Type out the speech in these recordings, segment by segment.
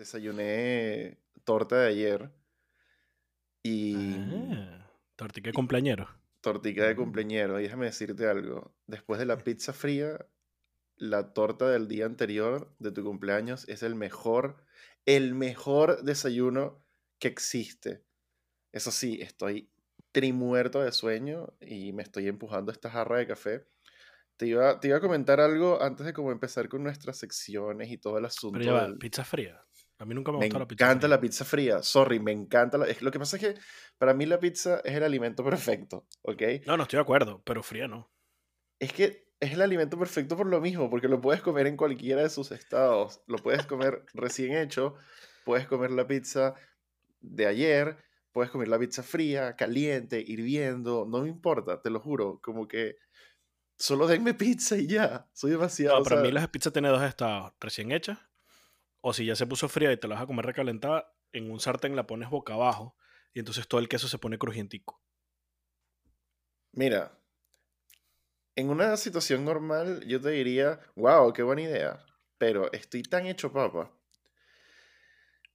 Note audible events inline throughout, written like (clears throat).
Desayuné torta de ayer y Ah, tortica de cumpleañero. tortica de cumpleañero. Y déjame decirte algo. Después de la pizza fría, la torta del día anterior de tu cumpleaños es el mejor, el mejor desayuno que existe. Eso sí, estoy trimuerto de sueño y me estoy empujando esta jarra de café. Te iba, te iba a comentar algo antes de como empezar con nuestras secciones y todo el asunto. Pero ya va, del- pizza fría. A mí nunca me Me gustó la pizza encanta fría. la pizza fría. Sorry, me encanta la... Lo que pasa es que para mí la pizza es el alimento (laughs) perfecto, ¿ok? No, no estoy de acuerdo, pero fría no. Es que es el alimento perfecto por lo mismo, porque lo puedes comer en cualquiera de sus estados. Lo puedes comer (laughs) recién hecho, puedes comer la pizza de ayer, puedes comer la pizza fría, caliente, hirviendo, no me importa, te lo juro, como que solo denme pizza y ya. Soy demasiado... No, o para sea, mí la pizza tiene dos estados. Recién hecha, o si ya se puso fría y te la vas a comer recalentada, en un sartén la pones boca abajo y entonces todo el queso se pone crujientico. Mira, en una situación normal yo te diría, wow, qué buena idea, pero estoy tan hecho papa.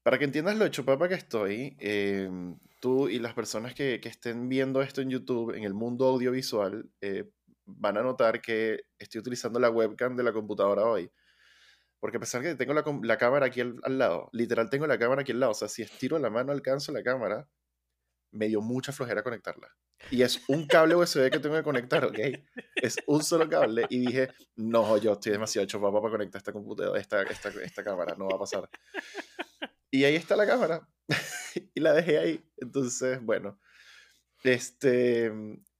Para que entiendas lo hecho papa que estoy, em, tú y las personas que, que estén viendo esto en YouTube, en el mundo audiovisual, eh, van a notar que estoy utilizando la webcam de la computadora hoy. Porque a pesar que tengo la, la cámara aquí al, al lado, literal tengo la cámara aquí al lado, o sea, si estiro la mano alcanzo la cámara, me dio mucha flojera conectarla. Y es un cable USB que tengo que conectar, ¿ok? Es un solo cable. Y dije, no, yo estoy demasiado hecho papá para conectar esta computadora, esta, esta, esta cámara, no va a pasar. Y ahí está la cámara. (laughs) y la dejé ahí. Entonces, bueno. Este.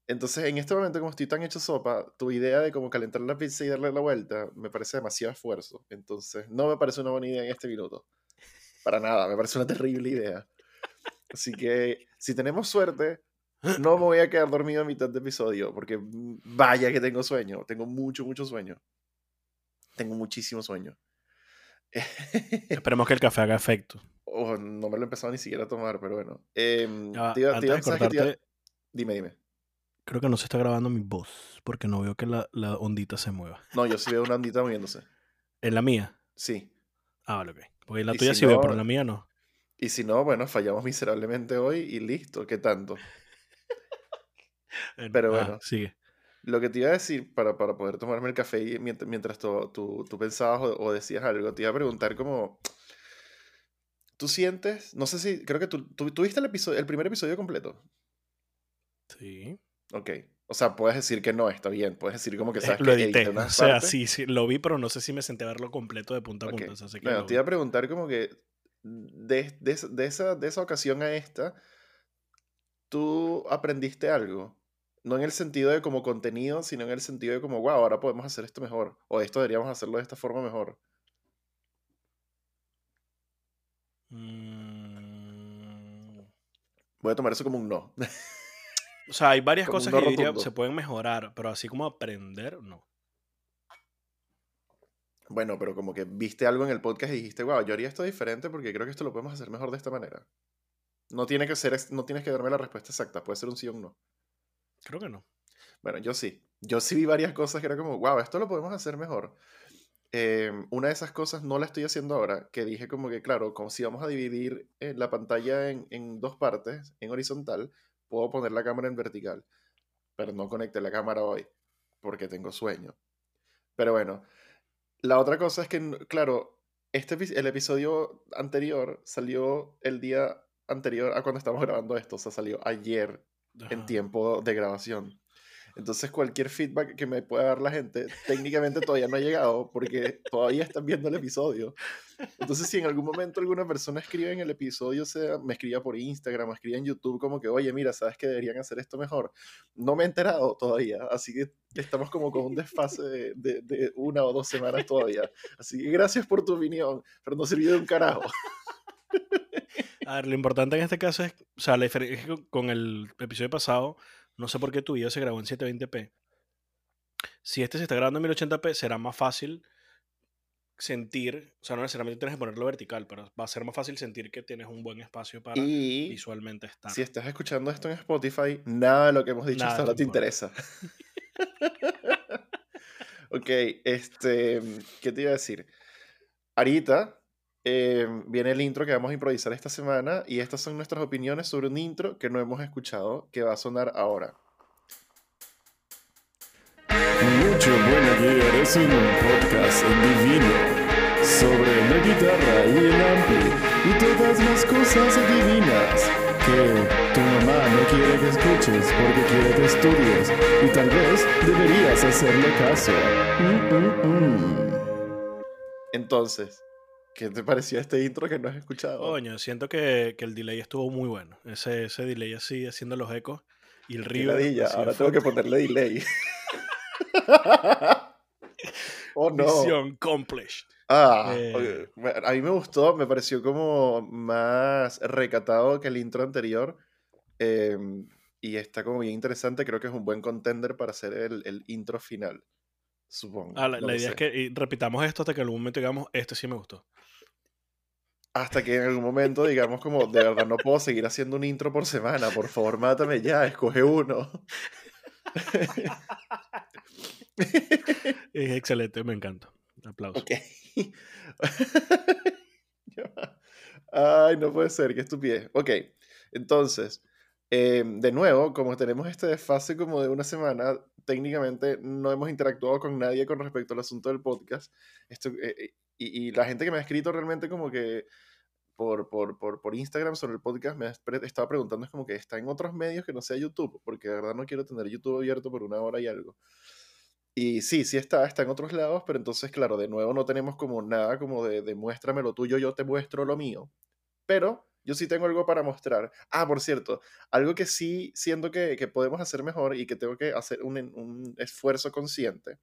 Entonces, en este momento, como estoy tan hecho sopa, tu idea de cómo calentar la pizza y darle la vuelta me parece demasiado esfuerzo. Entonces, no me parece una buena idea en este minuto. Para nada, me parece una terrible idea. Así que, si tenemos suerte, no me voy a quedar dormido a mitad de episodio, porque vaya que tengo sueño. Tengo mucho, mucho sueño. Tengo muchísimo sueño. Esperemos que el café haga efecto. Oh, no me lo he empezado ni siquiera a tomar, pero bueno. Te iba- te antes iba- de ¿sabes qué te iba- cortarte, Dime, dime. Creo que no se está grabando mi voz porque no veo que la, la ondita se mueva. No, yo sí veo una ondita moviéndose. ¿En la mía? Sí. Ah, vale, ok. Porque en la Y tuya si sí veo, no- pero en la mía no. Y si no, bueno, fallamos miserablemente hoy y listo, ¿qué tanto? (laughs) Eh, Pero ah, bueno. sigue. Lo que te iba a decir para, para poder tomarme el café y mientras, mientras tú, tú- tú pensabas o, o decías algo, te iba a preguntar como... ¿Tú sientes? No sé si... Creo que tú, tú, tú viste el, episodio, el primer episodio completo. Sí. Ok. O sea, puedes decir que no, está bien. Puedes decir como que Eh, sabes lo que edité. O unas sea, partes. sí, sí, lo vi, pero no sé si me senté a verlo completo de punta a Ok. punta. O sea, sé que Bueno, te iba a preguntar como que de, de esa, de esa ocasión a esta, ¿tú aprendiste algo? No en el sentido de como contenido, sino en el sentido de como, wow, ahora podemos hacer esto mejor. O esto deberíamos hacerlo de esta forma mejor. Mm, Voy a tomar eso como un no. (laughs) O sea, hay varias cosas que yo diría se pueden mejorar, pero así como aprender, no. Bueno, pero como que viste algo en el podcast y dijiste, wow, yo haría esto diferente porque creo que esto lo podemos hacer mejor de esta manera. No tiene que ser, no tienes que darme la respuesta exacta, puede ser un sí o un no. Creo que no. Bueno, yo sí. Yo sí vi varias cosas que era como, wow, esto lo podemos hacer mejor. Eh, una de esas cosas no la estoy haciendo ahora, que dije como que, claro, como si vamos a dividir eh, la pantalla en, en dos partes, en horizontal, puedo poner la cámara en vertical. Pero no conecté la cámara hoy, porque tengo sueño. Pero bueno, la otra cosa es que, claro, este, el episodio anterior salió el día anterior a cuando estamos grabando esto, o sea, salió ayer en tiempo de grabación. Entonces, cualquier feedback que me pueda dar la gente, técnicamente todavía no ha llegado porque todavía están viendo el episodio. Entonces, si en algún momento alguna persona escribe en el episodio, sea, me escriba por Instagram, me escriba en YouTube, como que, oye, mira, ¿sabes que deberían hacer esto mejor? No me he enterado todavía, así que estamos como con un desfase de, una o dos semanas todavía. Así que gracias por tu opinión, pero no sirvió de un carajo. A ver, lo importante en este caso es, o sea, la diferencia con el episodio pasado, no sé por qué tu video se grabó en 720p. Si este se está grabando en 1080p, será más fácil sentir, o sea, no necesariamente tienes que ponerlo vertical, pero va a ser más fácil sentir que tienes un buen espacio para Y visualmente estar. si estás escuchando esto en Spotify, nada de lo que hemos dicho Nada hasta ahora te interesa. (laughs) ok, este, ¿qué te iba a decir? Ahorita eh, viene el intro que vamos a improvisar esta semana y estas son nuestras opiniones sobre un intro que no hemos escuchado que va a sonar ahora. Mucho Buena Gear es un podcast divino sobre la guitarra y el ampli y todas las cosas divinas que tu mamá no quiere que escuches porque quiere que estudies y tal vez deberías hacerle caso. Mm, mm, mm. Entonces, ¿qué te pareció este intro que no has escuchado? Coño, siento que, que el delay estuvo muy bueno. Ese, ese delay así, haciendo los ecos. Y el río. Ahora tengo que ponerle delay. (laughs) oh no. Misión accomplished. Ah, Eh. oye, me- a mí me gustó, me pareció como más recatado que el intro anterior. em, y está como bien interesante. Creo que es un buen contender para hacer el, el intro final. Supongo. Ah, la, no la lo idea es que repitamos esto hasta que en algún momento digamos, este sí me gustó. Hasta que en algún momento digamos como, de verdad no puedo seguir haciendo un intro por semana. Por favor, mátame ya, escoge uno. (laughs) Es excelente, me encanta. Aplausos. (laughs) Ay, no puede ser, qué estupidez. Ok, entonces, eh, de nuevo, como tenemos este desfase como de una semana, técnicamente no hemos interactuado con nadie con respecto al asunto del podcast. Esto, eh, eh, y, y la gente que me ha escrito realmente como que por, por, por, por Instagram sobre el podcast me estaba preguntando, es como que está en otros medios que no sea YouTube, porque de verdad no quiero tener YouTube abierto por una hora y algo. Y sí, sí está, está en otros lados, pero entonces, claro, de nuevo no tenemos como nada como de, de muéstrame lo tuyo, yo te muestro lo mío. Pero yo sí tengo algo para mostrar. Ah, por cierto, algo que sí siento que, que podemos hacer mejor y que tengo que hacer un, un esfuerzo consciente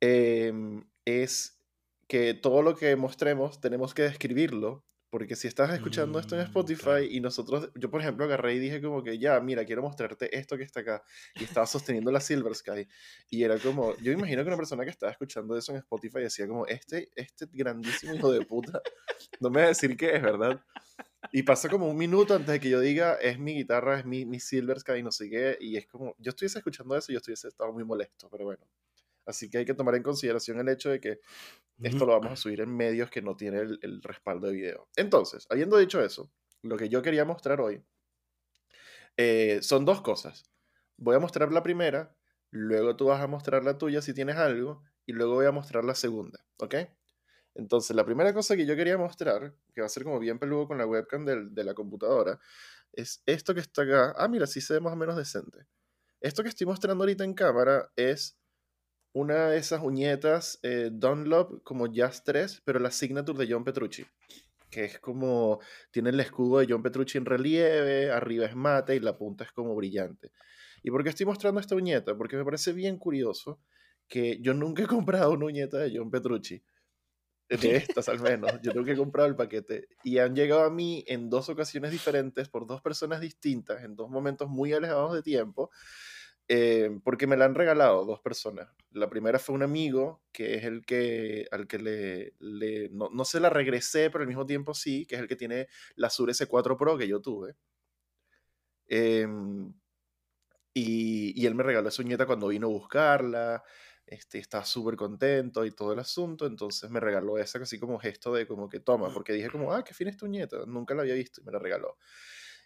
em, es que todo lo que mostremos tenemos que describirlo. Porque si estás escuchando esto en Mm, Spotify claro. y nosotros, yo por ejemplo agarré y dije como que ya, mira, quiero mostrarte esto que está acá. Y estaba sosteniendo la Silver Sky. Y era como, yo imagino que una persona que estaba escuchando eso en Spotify decía como, este, este grandísimo hijo de puta, no me va a decir qué es, ¿verdad? Y pasa como un minuto antes de que yo diga, es mi guitarra, es mi, mi Silver Sky, no sé qué. Y es como, yo estuviese escuchando eso y yo estuviese estado muy molesto, pero bueno. Así que hay que tomar en consideración el hecho de que esto lo vamos a subir en medios que no tienen el, el respaldo de video. Entonces, habiendo dicho eso, lo que yo quería mostrar hoy eh, son dos cosas. Voy a mostrar la primera, luego tú vas a mostrar la tuya si tienes algo, y luego voy a mostrar la segunda, ¿ok? Entonces, la primera cosa que yo quería mostrar, que va a ser como bien peludo con la webcam del- de la computadora, es esto que está acá. Ah, mira, sí se ve más o menos decente. Esto que estoy mostrando ahorita en cámara es una de esas uñetas eh, Dunlop como Jazz 3, pero la signature de John Petrucci. Que es como, tiene el escudo de John Petrucci en relieve, arriba es mate y la punta es como brillante. ¿Y por qué estoy mostrando esta uñeta? Porque me parece bien curioso que yo nunca he comprado una uñeta de John Petrucci. De (laughs) estas al menos. Yo nunca he comprado el paquete. Y han llegado a mí en dos ocasiones diferentes por dos personas distintas, en dos momentos muy alejados de tiempo eh, porque me la han regalado dos personas. La primera fue un amigo, que es el que, al que le, le- no, no se la regresé, pero al mismo tiempo sí, que es el que tiene la Sur S4 Pro que yo tuve. Em, y, y él me regaló esa uñeta cuando vino a buscarla. Este, estaba súper contento y todo el asunto, entonces me regaló esa así como gesto de como que toma, porque dije como, ah, qué fina esta uñeta, nunca la había visto y me la regaló.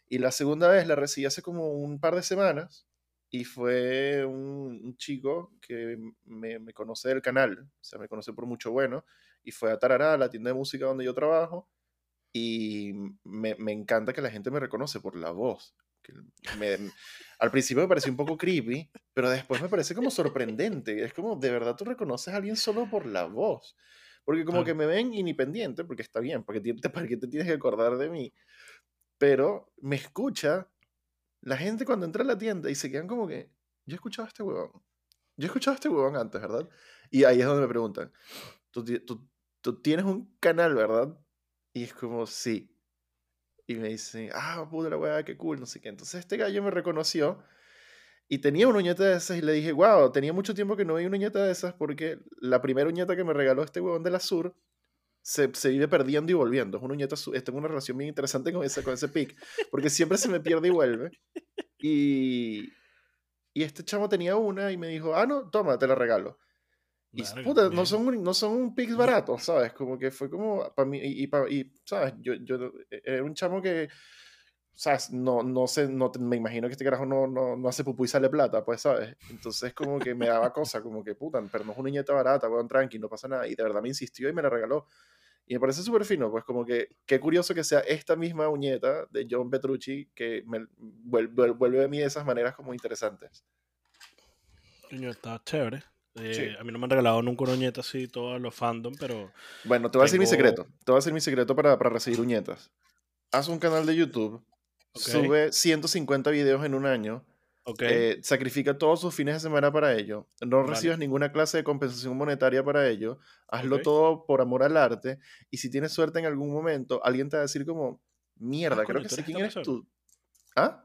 Y la segunda vez la recibí hace como un par de semanas y fue un, un chico que me, me conoce del canal, o sea, me conoce por mucho bueno, y fue a Tarará, la tienda de música donde yo trabajo, y me, me encanta que la gente me reconoce por la voz. que me- al principio me pareció un poco creepy, pero después me parece como sorprendente. Es como, de verdad tú reconoces a alguien solo por la voz. Porque como Claro. que me ven independiente, porque está bien, porque ti- (laughs) ¿para qué te tienes que acordar de mí? Pero me escucha la gente cuando entra a la tienda y se quedan como que, yo he escuchado a este huevón. Yo he escuchado a este huevón antes, ¿verdad? Y ahí es donde me preguntan, ¿tú, tú- tú tienes un canal, verdad? Y es como, sí. Y me dicen, ah, puta la weá, qué cool, no sé qué. Entonces este gallo me reconoció y tenía una uñeta de esas y le dije, wow, tenía mucho tiempo que no veía una uñeta de esas porque la primera uñeta que me regaló este huevón de la Sur se, se vive perdiendo y volviendo. Es una uñeta, tengo una relación bien interesante con ese, con ese pic, porque siempre se me pierde y vuelve. Y, y este chamo tenía una y me dijo, ah, no, toma, te la regalo. Y puta, no son, un- no son un pics baratos, ¿sabes? Como que fue como para mí, y, y, pa- y, ¿sabes? Yo, yo eh, era un chamo que, ¿sabes? No, no sé, no me imagino que este carajo no, no, no hace pupú y sale plata, pues, ¿sabes? Entonces como que me daba cosa, como que, puta, pero no es una uñeta barata, weón, tranqui, no pasa nada. Y de verdad me insistió y me la regaló. Y me parece súper fino, pues como que, qué curioso que sea esta misma uñeta de John Petrucci que me vuelve, vuelve a mí de esas maneras como interesantes. Está chévere. Eh, Sí. A mí no me han regalado nunca una uñeta así, todos los fandom, pero Bueno, te voy a decir mi secreto. Te voy a decir mi secreto para, para recibir uñetas. Haz un canal de YouTube, Ok. sube 150 videos en un año, ok. eh, sacrifica todos sus fines de semana para ello, no Vale. recibas ninguna clase de compensación monetaria para ello, hazlo todo por amor al arte y si tienes suerte en algún momento, alguien te va a decir como, mierda, Ah, creo coño, que sé quién eres persona. tú. ¿Ah?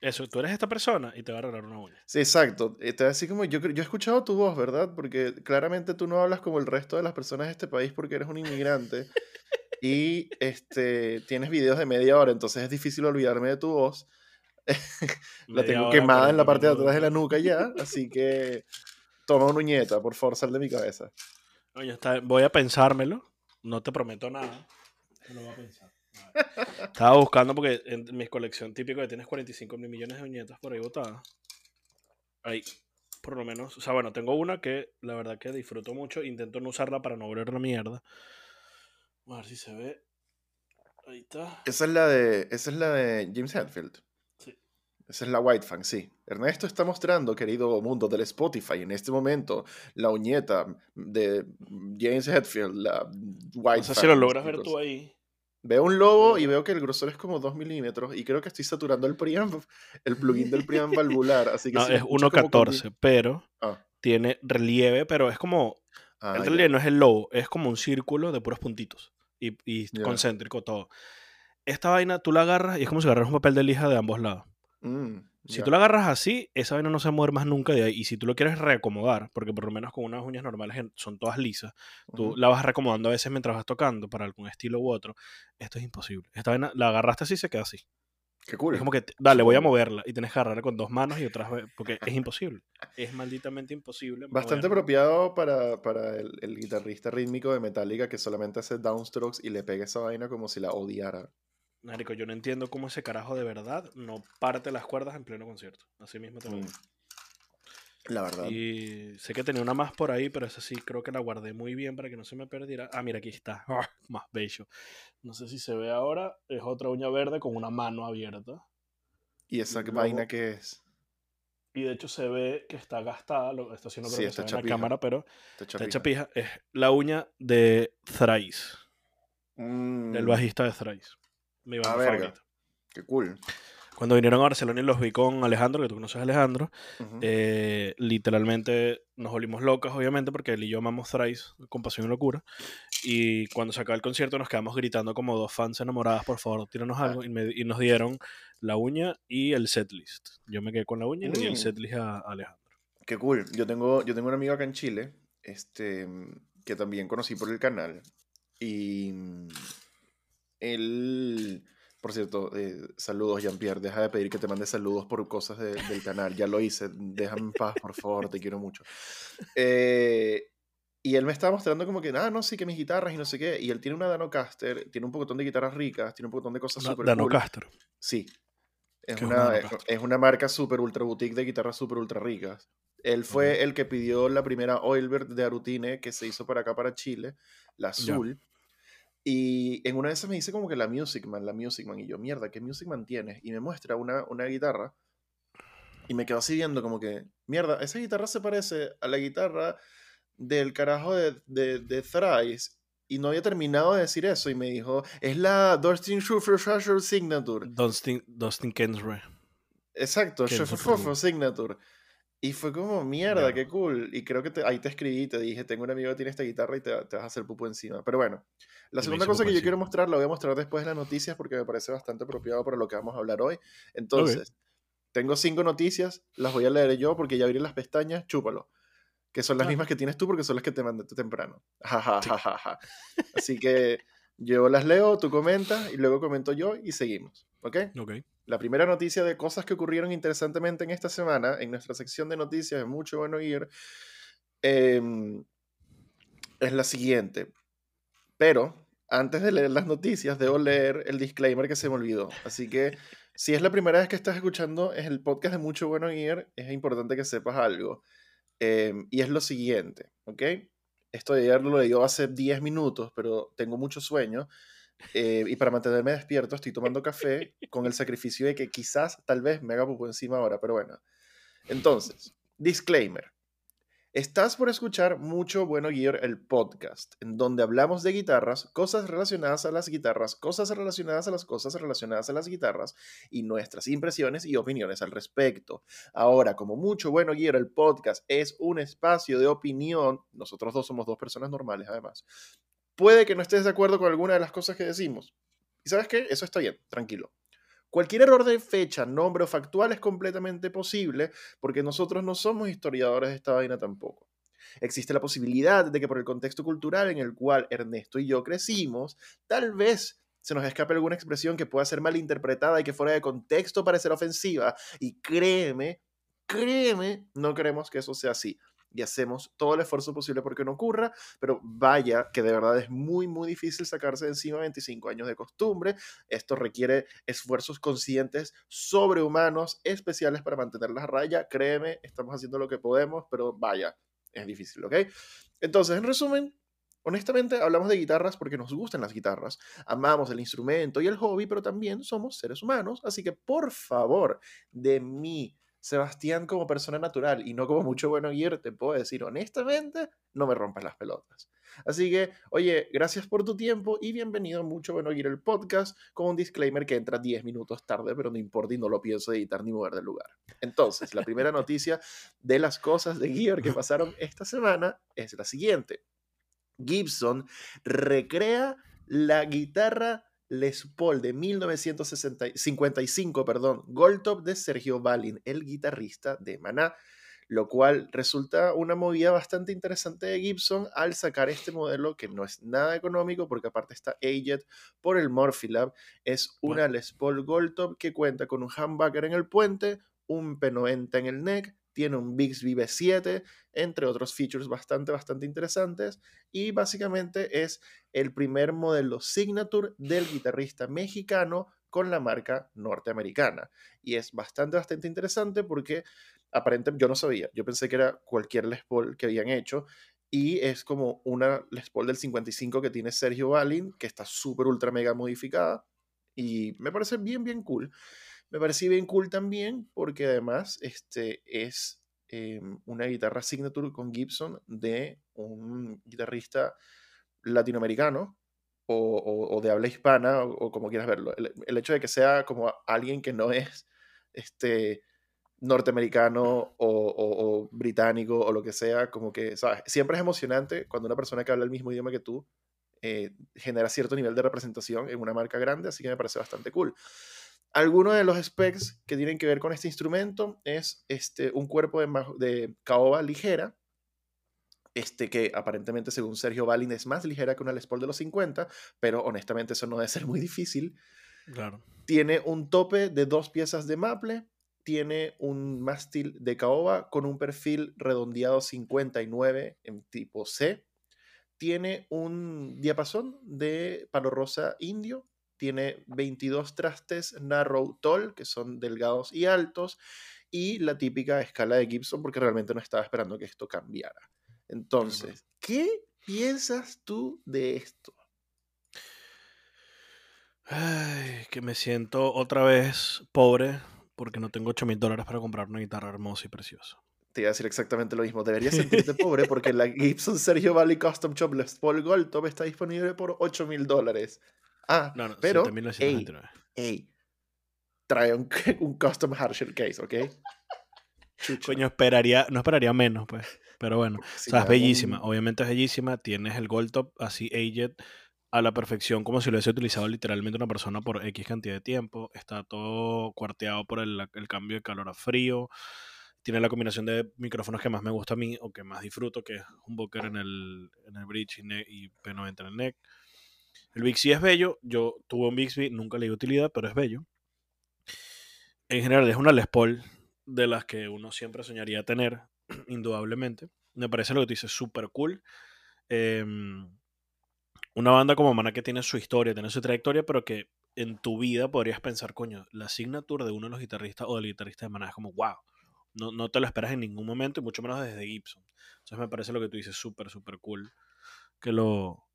Eso, tú eres esta persona y te va a regalar una uña. Sí, exacto. Eh, Te va a decir como, yo, yo he escuchado tu voz, ¿verdad? Porque claramente tú no hablas como el resto de las personas de este país porque eres un inmigrante (laughs) y este, tienes videos de media hora, entonces es difícil olvidarme de tu voz. (laughs) La tengo quemada en la 40 parte de atrás de la nuca ya, así que toma una uñeta, por favor, sal de mi cabeza. Está- voy a pensármelo. No te prometo nada. Lo voy a pensar. A. (laughs) Estaba buscando porque en mi colección típico que tienes 45 mil millones de uñetas por ahí botadas. Ahí, por lo menos. O sea, bueno, tengo una que la verdad que disfruto mucho. Intento no usarla para no volver la mierda. A ver si se ve. Ahí está. Esa es la de, esa es la de James Hetfield. Esa es la White Fang, sí. Ernesto está mostrando, querido mundo del Spotify, en este momento, la uñeta de James Hetfield, la White No sé si Fang, lo logras ver tú ahí. Veo un lobo Sí. y veo que el grosor es como 2 milímetros y creo que estoy saturando el preamp, el plugin del preamp valvular, así que No, si es lo escucho como con di- 1.14, pero Ah, tiene relieve, pero es como ah, el relieve no es el lobo, es como un círculo de puros puntitos. Y, y concéntrico todo. Esta vaina tú la agarras y es como si agarras un papel de lija de ambos lados. Mm, Si tú la agarras así, esa vaina no se mueve más nunca de ahí. Y si tú lo quieres reacomodar, porque por lo menos con unas uñas normales son todas lisas, tú la vas reacomodando a veces mientras vas tocando para algún estilo u otro. Esto es imposible. Esta vaina la agarraste así y se queda así. Qué cool. Es como que, dale, voy a moverla. Y tienes que agarrarla con dos manos y otras ve- porque es (laughs) imposible. Es malditamente imposible. Bastante moverla. apropiado para, para el, el guitarrista rítmico de Metallica que solamente hace downstrokes y le pega esa vaina como si la odiara. Marico, yo no entiendo cómo ese carajo de verdad no parte las cuerdas en pleno concierto. Así mismo te lo Mm, digo. La verdad. Y sé que tenía una más por ahí, pero esa sí creo que la guardé muy bien para que no se me perdiera. Ah, mira, aquí está. (laughs) Ah, más bello. No sé si se ve ahora. Es otra uña verde con una mano abierta. ¿Y esa luego- vaina que es? Y de hecho se ve que está gastada. Lo, no creo Sí, que está se en la cámara, pero Te está hecha chapija. pija. Es la uña de Thrice, Mm, del bajista de Thrice. Mi Ah, banda verga. favorita. Qué cool. Cuando vinieron a Barcelona y los vi con Alejandro, que tú conoces a Alejandro, Ujú. Eh, literalmente nos volvimos locas, obviamente, porque él y yo amamos Thrice con pasión y locura. Y cuando se acaba el concierto nos quedamos gritando como dos fans enamoradas, por favor, tíranos algo. Y, me- y nos dieron la uña y el setlist. Yo me quedé con la uña y le di el Mm. setlist a a Alejandro. Qué cool. Yo tengo, yo tengo un amigo acá en Chile, este, que también conocí por el canal. Y él, por cierto, eh, saludos, Jean-Pierre. Deja de pedir que te mande saludos por cosas de- del canal. Ya lo hice. Déjame en paz, por favor, te quiero mucho. Eh, y él me estaba mostrando como que, ah, no, sí, que mis guitarras y no sé qué. Y él tiene una Danocaster, tiene un pocotón de guitarras ricas, tiene un pocotón de cosas súper Dano cool. Sí. Es ¿Qué es una es, Danocaster? es una marca super ultra boutique de guitarras super ultra ricas. Él fue Ok. el que pidió la primera Oilbird de Arutine que se hizo para acá, para Chile, la azul. Y en una de esas me dice como que la Music Man, la Music Man. Y yo, mierda, ¿qué Music Man tienes? Y me muestra una, una guitarra. Y me quedo así viendo como que, mierda, esa guitarra se parece a la guitarra del carajo de, de, de Thrice. Y no había terminado de decir eso. Y me dijo, es la Dustin Schuffer Signature. Dustin, Dustin Kensrue. Exacto, Fofo Signature. Y fue como, mierda, qué cool. Y creo que te- ahí te escribí, te dije, tengo un amigo que tiene esta guitarra y te, te vas a hacer pupo encima. Pero bueno, la me segunda cosa que yo quiero mostrar, la voy a mostrar después de las noticias porque me parece bastante apropiado para lo que vamos a hablar hoy. Entonces, tengo cinco noticias, las voy a leer yo porque ya abrí las pestañas, chúpalo. Que son las Ah. mismas que tienes tú porque son las que te mandé tú temprano. (laughs) Ja, ja, ja. Así que yo las leo, tú comentas y luego comento yo y seguimos. ¿Ok? Ok. La primera noticia de cosas que ocurrieron interesantemente en esta semana, en nuestra sección de noticias, es mucho bueno ir. em, es la siguiente. Pero antes de leer las noticias, debo leer el disclaimer que se me olvidó. Así que si es la primera vez que estás escuchando es el podcast de Mucho Bueno Gear, es importante que sepas algo. Em, y es lo siguiente, ¿ok? Esto de ayer lo leí hace 10 minutos, pero tengo mucho sueño. Eh, y para mantenerme despierto estoy tomando café con el sacrificio de que quizás, tal vez me haga poco encima ahora, pero bueno. Entonces, disclaimer. Estás por escuchar Mucho Bueno Gear, el podcast, en donde hablamos de guitarras, cosas relacionadas a las guitarras, cosas relacionadas a las cosas relacionadas a las guitarras y nuestras impresiones y opiniones al respecto. Ahora, como Mucho Bueno Gear, el podcast es un espacio de opinión, nosotros dos somos dos personas normales además, puede que no estés de acuerdo con alguna de las cosas que decimos. ¿Y sabes qué? Eso está bien, tranquilo. Cualquier error de fecha, nombre o factual es completamente posible porque nosotros no somos historiadores de esta vaina tampoco. Existe la posibilidad de que por el contexto cultural en el cual Ernesto y yo crecimos, tal vez se nos escape alguna expresión que pueda ser malinterpretada y que fuera de contexto parecer ofensiva. Y créeme, créeme, no queremos que eso sea así y hacemos todo el esfuerzo posible porque no ocurra, pero vaya que de verdad es muy, muy difícil sacarse de encima 25 años de costumbre. Esto requiere esfuerzos conscientes, sobrehumanos, especiales para mantener la raya. Créeme, estamos haciendo lo que podemos, pero vaya, es difícil, ¿ok? Entonces, en resumen, Honestamente, hablamos de guitarras porque nos gustan las guitarras, amamos el instrumento y el hobby, pero también somos seres humanos, así que por favor, de mí Sebastián como persona natural y no como mucho bueno guiar, te puedo decir honestamente, no me rompas las pelotas. Así que, oye, gracias por tu tiempo y bienvenido a Mucho Bueno Gear el podcast con un disclaimer que entra 10 minutos tarde, pero no importa y no lo pienso editar ni mover del lugar. Entonces, la primera noticia de las cosas de Gear que pasaron esta semana es la siguiente. Gibson recrea la guitarra les Paul de 1955, perdón, Gold Top de Sergio Balin, el guitarrista de Maná, lo cual resulta una movida bastante interesante de Gibson al sacar este modelo que no es nada económico porque aparte está aged por el Morphilab, es una Les Paul Gold Top que cuenta con un humbucker en el puente, un P90 en el neck, tiene un Bixby B7, entre otros features bastante, bastante interesantes. Y básicamente es el primer modelo signature del guitarrista mexicano con la marca norteamericana. Y es bastante, bastante interesante porque aparentemente yo no sabía, yo pensé que era cualquier Les Paul que habían hecho. Y es como una Les Paul del 55 que tiene Sergio Balin, que está súper, ultra, mega modificada. Y me parece bien, bien cool. Me pareció bien cool también porque además este, es em, una guitarra signature con Gibson de un guitarrista latinoamericano o, de habla hispana o, como quieras verlo. El, hecho de que sea como alguien que no es este, norteamericano o, británico o lo que sea, como que, ¿sabes? Siempre es emocionante cuando una persona que habla el mismo idioma que tú eh, genera cierto nivel de representación en una marca grande, así que me parece bastante cool. Algunos de los specs que tienen que ver con este instrumento es este, un cuerpo de, de caoba ligera, este que aparentemente según Sergio Balin es más ligera que una Les Paul de los 50, pero honestamente eso no debe ser muy difícil. Claro. Tiene un tope de dos piezas de maple, tiene un mástil de caoba con un perfil redondeado 59 en tipo C, tiene un diapasón de palo rosa indio tiene 22 trastes narrow tall, que son delgados y altos, y la típica escala de Gibson, porque realmente no estaba esperando que esto cambiara. Entonces, ¿qué piensas tú de esto? Ay, que me siento otra vez pobre porque no tengo 8 mil dólares para comprar una guitarra hermosa y preciosa. Te iba a decir exactamente lo mismo. Deberías (laughs) sentirte pobre porque la Gibson Sergio Valley Custom Shop Les Paul Gold Top está disponible por 8 mil dólares. Ah, no, no, pero, ey, trae un, (laughs) un custom hardshell case, ¿ok? Coño, esperaría, no esperaría menos, pues. Pero bueno, (laughs) o sea, es bellísima. Obviamente es bellísima. Tienes el gold top así aged a la perfección, como si lo hubiese utilizado literalmente una persona por X cantidad de tiempo. Está todo cuarteado por el, el cambio de calor a frío. Tiene la combinación de micrófonos que más me gusta a mí o que más disfruto, que es un Booker en el, en el bridge y, y P90 en el neck. El Bixby es bello. Yo tuve un Bixby, nunca le di utilidad, pero es bello. En general es una Les Paul de las que uno siempre soñaría tener, (clears throat) indudablemente. Me parece lo que te dice súper cool. em, una banda como Maná que tiene su historia, tiene su trayectoria, pero que en tu vida podrías pensar, coño, la signature de uno de los guitarristas o del guitarrista de Maná es como, wow, no, no te lo esperas en ningún momento y mucho menos desde Gibson. Entonces me parece lo que tú dices súper, súper cool que lo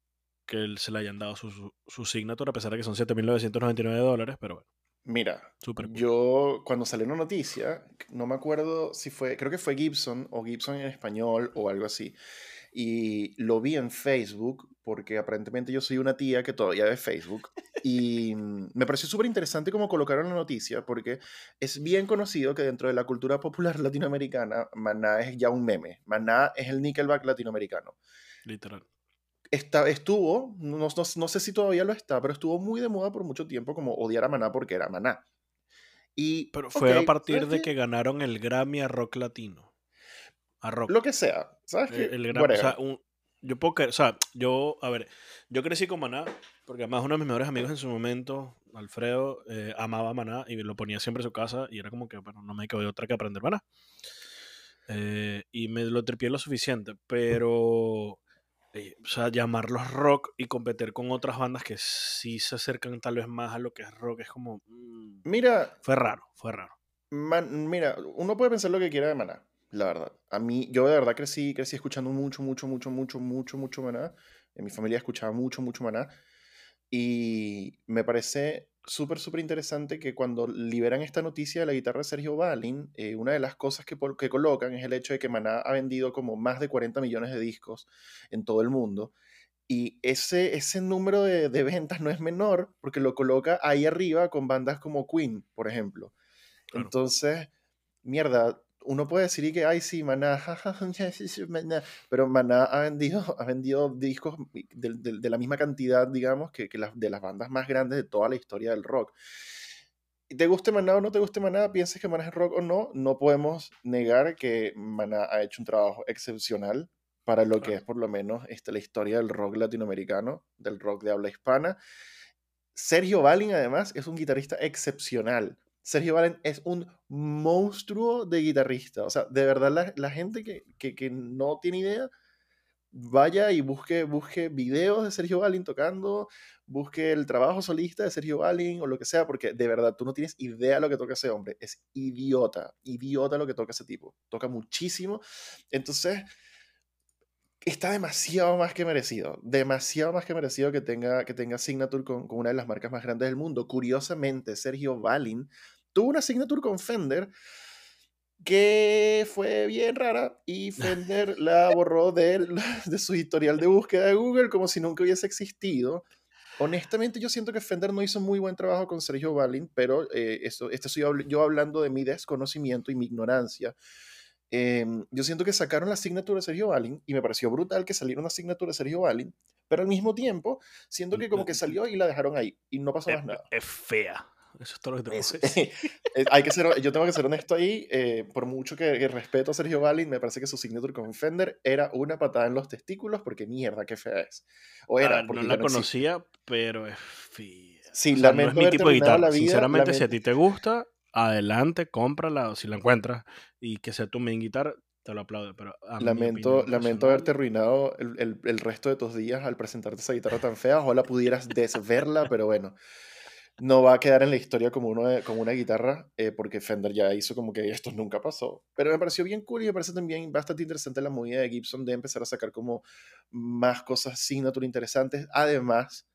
que él se le hayan dado su, su, su signature, a pesar de que son 7.999 dólares, pero bueno, Mira, súper cool. yo cuando salió una noticia, no me acuerdo si fue, creo que fue Gibson o Gibson en español o algo así. Y lo vi en Facebook porque aparentemente yo soy una tía que todavía ve Facebook. Y (laughs) me pareció súper interesante cómo colocaron la noticia porque es bien conocido que dentro de la cultura popular (laughs) latinoamericana, Maná es ya un meme. Maná es el Nickelback latinoamericano. Literal. Está, estuvo, no, no, no sé si todavía lo está, pero estuvo muy de moda por mucho tiempo como odiar a Maná porque era Maná. Y, Pero fue ok, a partir ¿sabes de qué? que ganaron el Grammy a rock latino. A rock. Lo que sea, ¿sabes? El, el Grammy, o sea, un- yo puedo creer- o sea, yo, a ver, yo crecí con Maná, porque además uno de mis mejores amigos en su momento, Alfredo, eh, amaba Maná y lo ponía siempre en su casa y era como que, bueno, no me quedó otra que aprender Maná. Eh, y me lo tripié lo suficiente, pero, eh, o sea, llamarlos rock y competir con otras bandas que sí se acercan tal vez más a lo que es rock es como... mm, Mira, fue raro, fue raro. Man- mira, uno puede pensar lo que quiera de Maná, la verdad. A mí, yo de verdad crecí, crecí escuchando mucho, mucho, mucho, mucho, mucho, mucho Maná. En mi familia escuchaba mucho, mucho Maná. Y me parece súper, súper interesante que cuando liberan esta noticia de la guitarra de Sergio Valin, eh, una de las cosas que, que colocan es el hecho de que Maná ha vendido como más de 40 millones de discos en todo el mundo. Y ese, ese número de, de ventas no es menor porque lo coloca ahí arriba con bandas como Queen, por ejemplo. Claro. Entonces, mierda, uno puede decir y que, ay, sí, Maná, (laughs) jajaja, sí, sí, Maná", pero Maná ha vendido, (laughs) ha vendido discos de, de- de la misma cantidad, digamos, que, que las, de las bandas más grandes de toda la historia del rock. Te guste Maná o no te guste Maná, pienses que Maná es rock o no, no podemos negar que Maná ha hecho un trabajo excepcional para lo que es por lo menos este, la historia del rock latinoamericano, del rock de habla hispana. Sergio Valin, además, es un guitarrista excepcional. Sergio Valin es un monstruo de guitarrista. O sea, de verdad, la, la gente que, que- que no tiene idea, vaya y busque, busque videos de Sergio Valin tocando, busque el trabajo solista de Sergio Valin o lo que sea, porque de verdad tú no tienes idea de lo que toca ese hombre. Es idiota, idiota lo que toca ese tipo. Toca muchísimo. Entonces, está demasiado más que merecido. Demasiado más que merecido que tenga, que tenga Signature con, con una de las marcas más grandes del mundo. Curiosamente, Sergio Valin tuvo una Signature con Fender que fue bien rara y (laughs) Fender la borró de, (laughs) de su historial de búsqueda de Google como si nunca hubiese existido. Honestamente, yo siento que Fender no hizo muy buen trabajo con Sergio Valin, pero eh, eso, este estoy yo hablando de mi desconocimiento y mi ignorancia. Em, yo siento que sacaron la signature de Sergio Valin y me pareció brutal que saliera una signature de Sergio Valin, pero al mismo tiempo siento que como que salió y la dejaron ahí y no pasó más nada. es fea. Eso es todo lo que Es- que (laughs) decir. hay que ser, yo tengo que ser honesto ahí, eh, por mucho que, que respeto a Sergio Valin, me parece que su signature con Fender era una patada en los testículos porque mierda, qué fea es. O era, Ah, porque no la no conocía, pero es fea. Sí, O sea, no lamento es mi tipo de guitarra. la vida, Sinceramente, si a lamento- ti te gusta, adelante, cómprala si la encuentras y que sea tu main guitarra, te lo aplaudo. Pero Lamento, opinión lamento haberte arruinado el, el- el resto de tus días al presentarte esa guitarra tan fea. Ojalá pudieras desverla, pero bueno, no va a quedar en la historia como, uno de- como una guitarra, eh, porque Fender ya hizo como que esto nunca pasó. Pero me pareció bien cool y me parece también bastante interesante la movida de Gibson de empezar a sacar como más cosas signature interesantes. Además,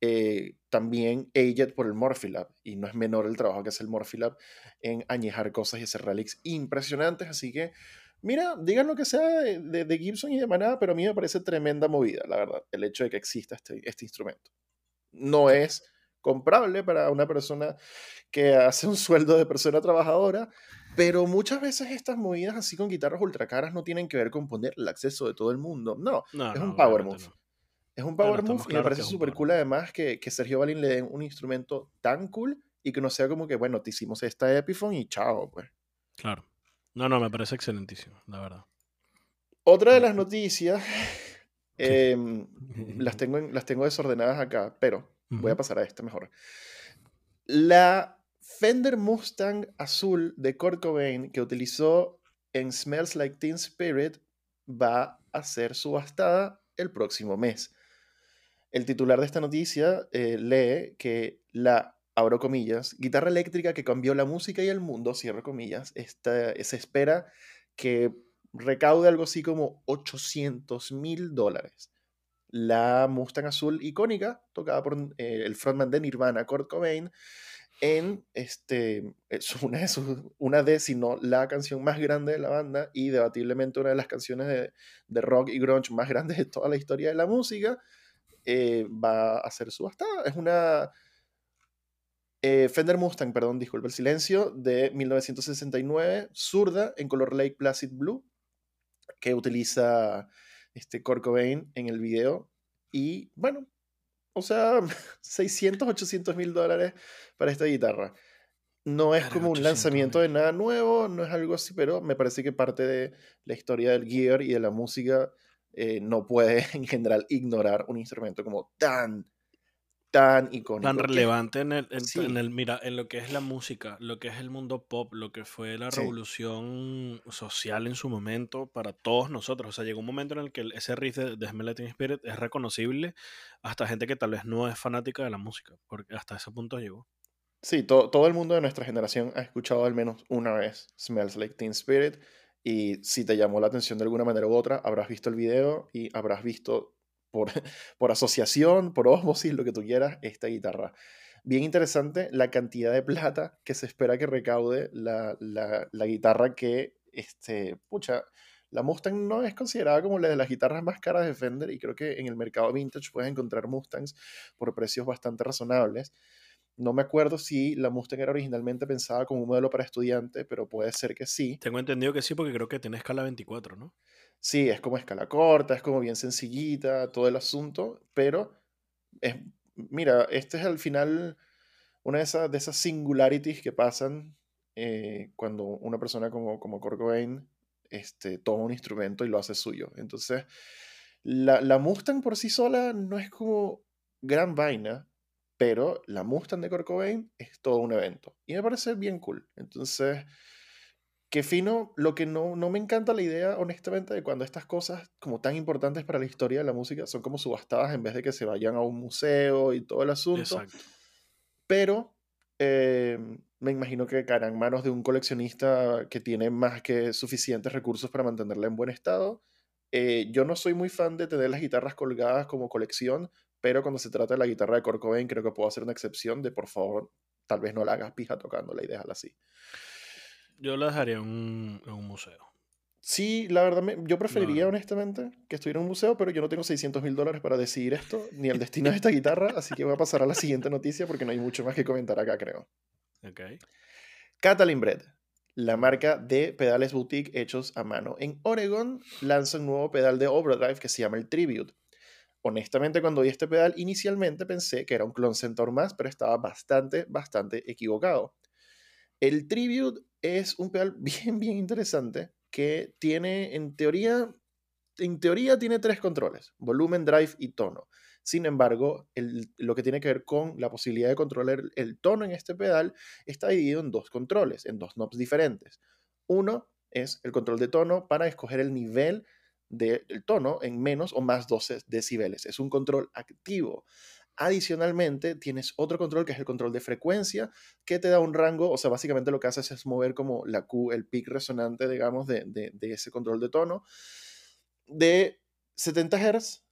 eh, también Aged por el Morphilab, y no es menor el trabajo que hace el Morphilab en añejar cosas y hacer relics impresionantes, así que Mira, digan lo que sea de, de- de Gibson y de Maná, pero a mí me parece tremenda movida, la verdad, el hecho de que exista este, este instrumento. No es comprable para una persona que hace un sueldo de persona trabajadora, pero muchas veces estas movidas así con guitarras ultra caras no tienen que ver con poner el acceso de todo el mundo. No, no, es no, un power move. no. es un power move y me parece súper cool además que, que Sergio Valin le den un instrumento tan cool y que no sea como que, bueno, te hicimos esta Epiphone y chao, pues. Claro. No, no, me parece excelentísimo, la verdad. Otra de las noticias, (laughs) em, las, tengo en- las tengo desordenadas acá, pero voy a pasar a esta mejor. La Fender Mustang azul de Kurt Cobain que utilizó en Smells Like Teen Spirit va a ser subastada el próximo mes. El titular de esta noticia eh, lee que la, abro comillas, guitarra eléctrica que cambió la música y el mundo, cierro comillas, esta, se espera que recaude algo así como 800 mil dólares. La Mustang azul icónica, tocada por eh, el frontman de Nirvana, Kurt Cobain, en este, es una, de una de, si no la canción más grande de la banda y debatiblemente una de las canciones de, de rock y grunge más grandes de toda la historia de la música, eh, va a ser subastada. Es una eh, Fender Mustang, perdón, disculpe el silencio, de 1969, zurda en color Lake Placid Blue, que utiliza este Kurt Cobain en el video. Y bueno, o sea, (laughs) 600, 800 mil dólares para esta guitarra. No es como un lanzamiento de nada nuevo, no es algo así, pero me parece que parte de la historia del gear y de la música eh, no puede (laughs) en general ignorar un instrumento como tan, tan icónico. Tan relevante en el, en, el, mira, en lo que es la música, lo que es el mundo pop, lo que fue la revolución social en su momento para todos nosotros. O sea, llegó un momento en el que ese riff de, de Spirit es reconocible hasta gente que tal vez no es fanática de la música, porque hasta ese punto llegó. Sí, todo el mundo de nuestra generación ha escuchado al menos una vez Smells Like Teen Spirit y si te llamó la atención de alguna manera u otra, habrás visto el video y habrás visto por, (laughs) por asociación, por osmosis, lo que tú quieras, esta guitarra. Bien interesante la cantidad de plata que se espera que recaude la, la, la guitarra que, este, pucha, la Mustang no es considerada como la de las guitarras más caras de Fender y creo que en el mercado vintage puedes encontrar Mustangs por precios bastante razonables. No me acuerdo si la Mustang era originalmente pensada como un modelo para estudiante, pero puede ser que sí. Tengo entendido que sí, porque creo que tiene escala 24, ¿no? Sí, es como escala corta, es como bien sencillita, todo el asunto, pero es, mira, este es al final una de esas, de singularities que pasan eh, cuando una persona como, como Kurt este, toma un instrumento y lo hace suyo. Entonces, la, la Mustang por sí sola no es como gran vaina, pero la Mustang de Kurt es todo un evento. Y me parece bien cool. Entonces, qué fino. Lo que no, no me encanta la idea, honestamente, de cuando estas cosas, como tan importantes para la historia de la música, son como subastadas en vez de que se vayan a un museo y todo el asunto. Exacto. Pero eh, me imagino que caerán en manos de un coleccionista que tiene más que suficientes recursos para mantenerla en buen estado. Eh, yo no soy muy fan de tener las guitarras colgadas como colección, pero cuando se trata de la guitarra de Kurt creo que puedo hacer una excepción de por favor, tal vez no la hagas pija tocándola y déjala así. Yo la dejaría en un, museo. Sí, la verdad, yo preferiría honestamente que estuviera en un museo, pero yo no tengo 600 mil dólares para decidir esto, ni el destino de esta guitarra, así que voy a pasar a la siguiente noticia porque no hay mucho más que comentar acá, creo. Ok. Catalin Bread, la marca de pedales boutique hechos a mano en Oregon, lanza un nuevo pedal de overdrive que se llama el Tribute honestamente cuando vi este pedal inicialmente pensé que era un clon Centaur más, pero estaba bastante, bastante equivocado. El Tribute es un pedal (laughs) bien, bien interesante que tiene en teoría, en teoría tiene tres controles, volumen, drive y tono. Sin embargo, lo que tiene que ver con la posibilidad de controlar el tono en este pedal está dividido en dos controles, en dos knobs diferentes. Uno es el control de tono para escoger el nivel del tono en menos o más 12 decibeles. Es un control activo. Adicionalmente, tienes otro control que es el control de frecuencia, que te da un rango, o sea, básicamente lo que haces es mover como la Q, el pic resonante, digamos, de, de ese control de tono. De 70 Hz,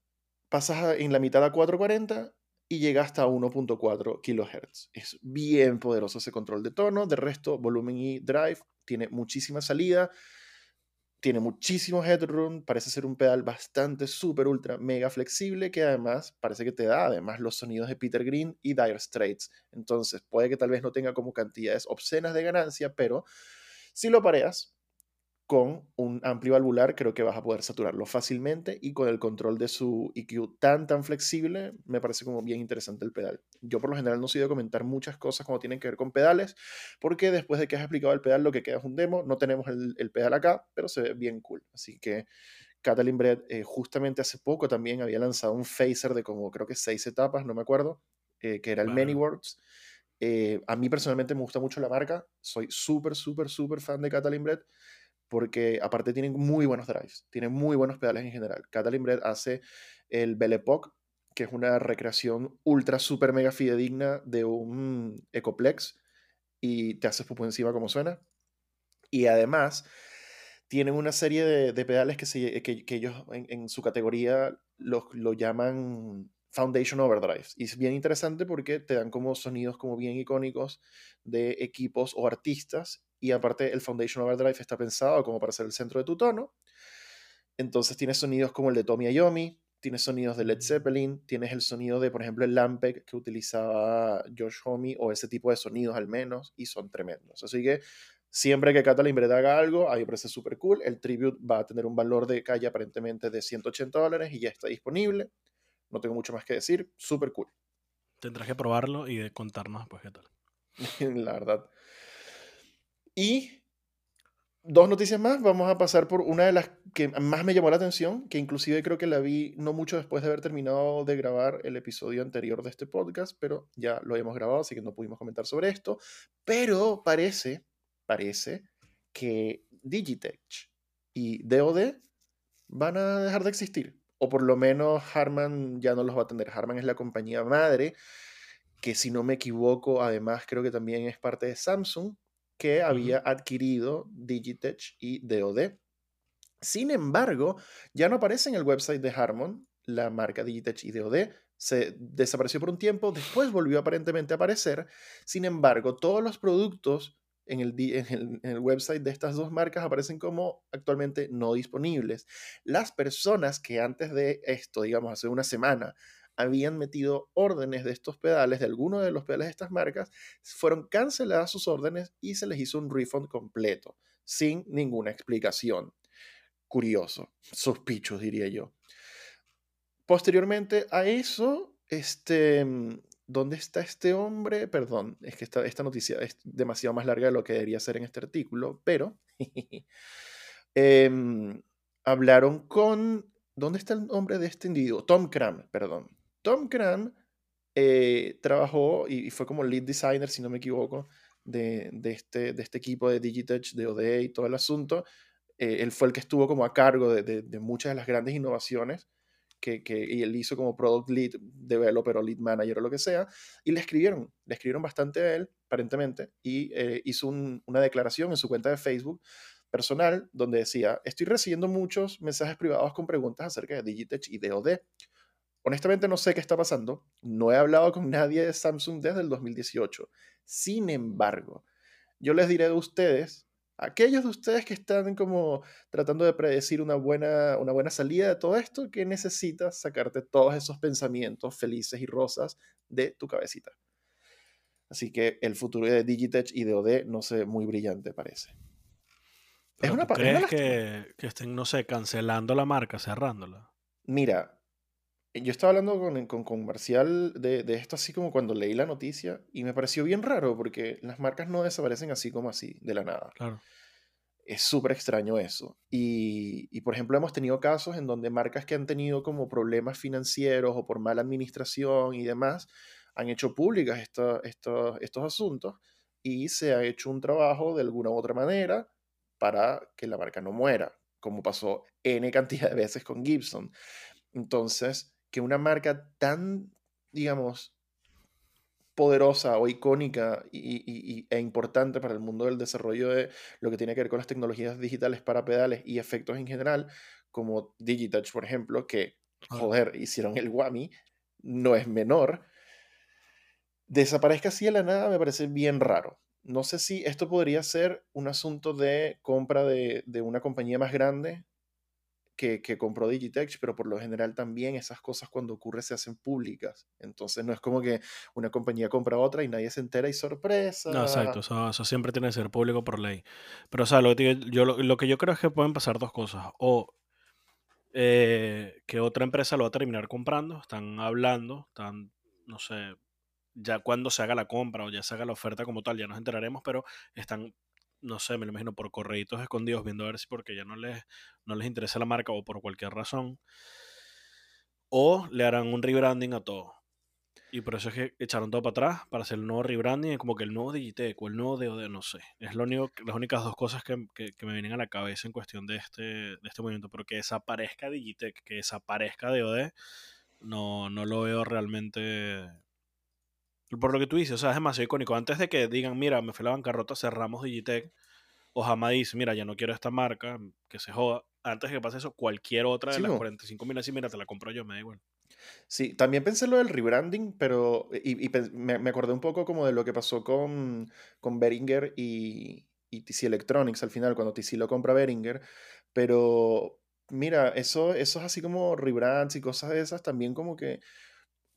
pasas en la mitad a 440 y llega hasta 1.4 kHz. Es bien poderoso ese control de tono. De resto, volumen y drive, tiene muchísima salida tiene muchísimo headroom, parece ser un pedal bastante, súper, ultra, mega flexible, que además parece que te da además los sonidos de Peter Green y Dire Straits. Entonces, puede que tal vez no tenga como cantidades obscenas de ganancia, pero si lo pareas con un amplio valvular creo que vas a poder saturarlo fácilmente y con el control de su EQ tan tan flexible me parece como bien interesante el pedal. Yo por lo general no soy de comentar muchas cosas como tienen que ver con pedales porque después de que has explicado el pedal lo que queda es un demo, no tenemos el, pedal acá, pero se ve bien cool. Así que Catalin Bread eh, justamente hace poco también había lanzado un phaser de como creo que seis etapas, no me acuerdo, eh, que era el Many Words. Eh, a mí personalmente me gusta mucho la marca, soy súper, súper, súper fan de Catalin Bread porque aparte tienen muy buenos drives, tienen muy buenos pedales en general. Catalin Bread hace el Belle Époque, que es una recreación ultra, super, mega fidedigna de un Ecoplex y te haces pupo encima como suena. Y además tienen una serie de, pedales que, se, ellos en, su categoría lo llaman Foundation Overdrive. Y es bien interesante porque te dan como sonidos como bien icónicos de equipos o artistas. Y aparte el Foundation Overdrive está pensado como para ser el centro de tu tono. Entonces tienes sonidos como el de Tommy Iommi, tienes sonidos de Led. Zeppelin, tienes el sonido de, por ejemplo, el Lampeg que utilizaba Josh Homme o ese tipo de sonidos al menos, y son tremendos. Así que Siempre que Catalin Bread haga algo, a mí me parece súper cool. El tribute va a tener un valor de calle aparentemente de 180 dólares y ya está disponible. No tengo mucho más que decir. Súper cool. Tendrás que probarlo y contarnos pues qué tal. (laughs) La verdad. Y dos noticias más. Vamos a pasar por una de las que más me llamó la atención, que inclusive creo que la vi no mucho después de haber terminado de grabar el episodio anterior de este podcast, pero ya lo habíamos grabado, así que no pudimos comentar sobre esto. Pero parece parece que Digitech y DOD van a dejar de existir. O por lo menos Harman ya no los va a tener. Harman es la compañía madre, que si no me equivoco, además creo que también es parte de Samsung, que había adquirido Digitech y DOD. Sin embargo, ya no aparece en el website de Harman la marca Digitech y DOD. Se desapareció por un tiempo, después volvió aparentemente a aparecer. Sin embargo, todos los productos en el, en, el, website de estas dos marcas aparecen como actualmente no disponibles. Las personas que antes de esto, digamos, hace una semana, habían metido órdenes de estos pedales, de alguno de los pedales de estas marcas, fueron canceladas sus órdenes y se les hizo un refund completo, sin ninguna explicación. Curioso, sospecho, diría yo. Posteriormente a eso, este, ¿dónde está este hombre? Perdón, es que esta, esta noticia es demasiado más larga de lo que debería ser en este artículo, pero (laughs) em, hablaron con, ¿dónde está el nombre de este individuo? Tom Cram, perdón. Tom Cram eh, trabajó y, fue como lead designer, si no me equivoco, de, este, de este equipo de Digitech, de ODE y todo el asunto. Eh, él fue el que estuvo como a cargo de, de muchas de las grandes innovaciones que, y él hizo como product lead, developer o lead manager o lo que sea, y le escribieron, le escribieron bastante a él, aparentemente, y eh, hizo una declaración en su cuenta de Facebook personal donde decía, estoy recibiendo muchos mensajes privados con preguntas acerca de Digitech y DOD. Honestamente no sé qué está pasando, no he hablado con (laughs) nadie de Samsung desde el 2018. Sin embargo, yo les diré de ustedes aquellos de ustedes que están como tratando de predecir una buena, una buena salida de todo esto, que necesitas sacarte todos esos pensamientos felices y rosas de tu cabecita. Así que el futuro de Digitech y de OD no sé, muy brillante parece. es una, ¿Crees que, que, estén, no sé, cancelando la marca, cerrándola? Mira, yo estaba hablando con, con, con Marcial de, de, esto así como cuando leí la noticia y me pareció bien raro porque las marcas no desaparecen así como así, de la nada. Claro. Es súper extraño eso. Y, y, por ejemplo, hemos tenido casos en donde marcas que han tenido como problemas financieros o por mala administración y demás han hecho públicas estos, estos asuntos y se ha hecho un trabajo de alguna u otra manera para que la marca no muera, como pasó N cantidad de veces con Gibson. Entonces, que una marca tan, digamos, poderosa o icónica y, e importante para el mundo del desarrollo de lo que tiene que ver con las tecnologías digitales para pedales y efectos en general, como Digitouch, por ejemplo, que, joder, hicieron el Wami, no es menor, desaparezca así de la nada me parece bien raro. No sé si esto podría ser un asunto de compra de, de una compañía más grande que, compró Digitech, pero por lo general también esas cosas cuando ocurre se hacen públicas. Entonces no es como que una compañía compra otra y nadie se entera y sorpresa. No, exacto, eso, siempre tiene que ser público por ley. Pero o sea, lo que yo, lo, que yo creo es que pueden pasar dos cosas. O eh, que otra empresa lo va a terminar comprando, están hablando, están, no sé, ya cuando se haga la compra o ya se haga la oferta como tal, ya nos enteraremos, pero están no sé, me lo imagino por correitos escondidos viendo a ver si porque ya no les, no les interesa la marca o por cualquier razón. O le harán un rebranding a todo. Y por eso es que echaron todo para atrás para hacer el nuevo rebranding, como que el nuevo Digitec o el nuevo DOD, no sé. Es lo único, las únicas dos cosas que, que, me vienen a la cabeza en cuestión de este, de este movimiento. Pero que desaparezca Digitec, que desaparezca DOD, no, no lo veo realmente. Por lo que tú dices, o sea, es demasiado icónico. Antes de que digan, mira, me fue la bancarrota, cerramos Digitec, o jamás dice, mira, ya no quiero esta marca, que se joda. Antes de que pase eso, cualquier otra de Sí, las mo. 45 mil así, mira, te la compro yo, me da igual. Sí, también pensé lo del rebranding, pero y, me, me acordé un poco como de lo que pasó con, con Behringer y, y TC Electronics al final, cuando TC lo compra Behringer. Pero mira, eso, eso es así como rebrands y cosas de esas también como que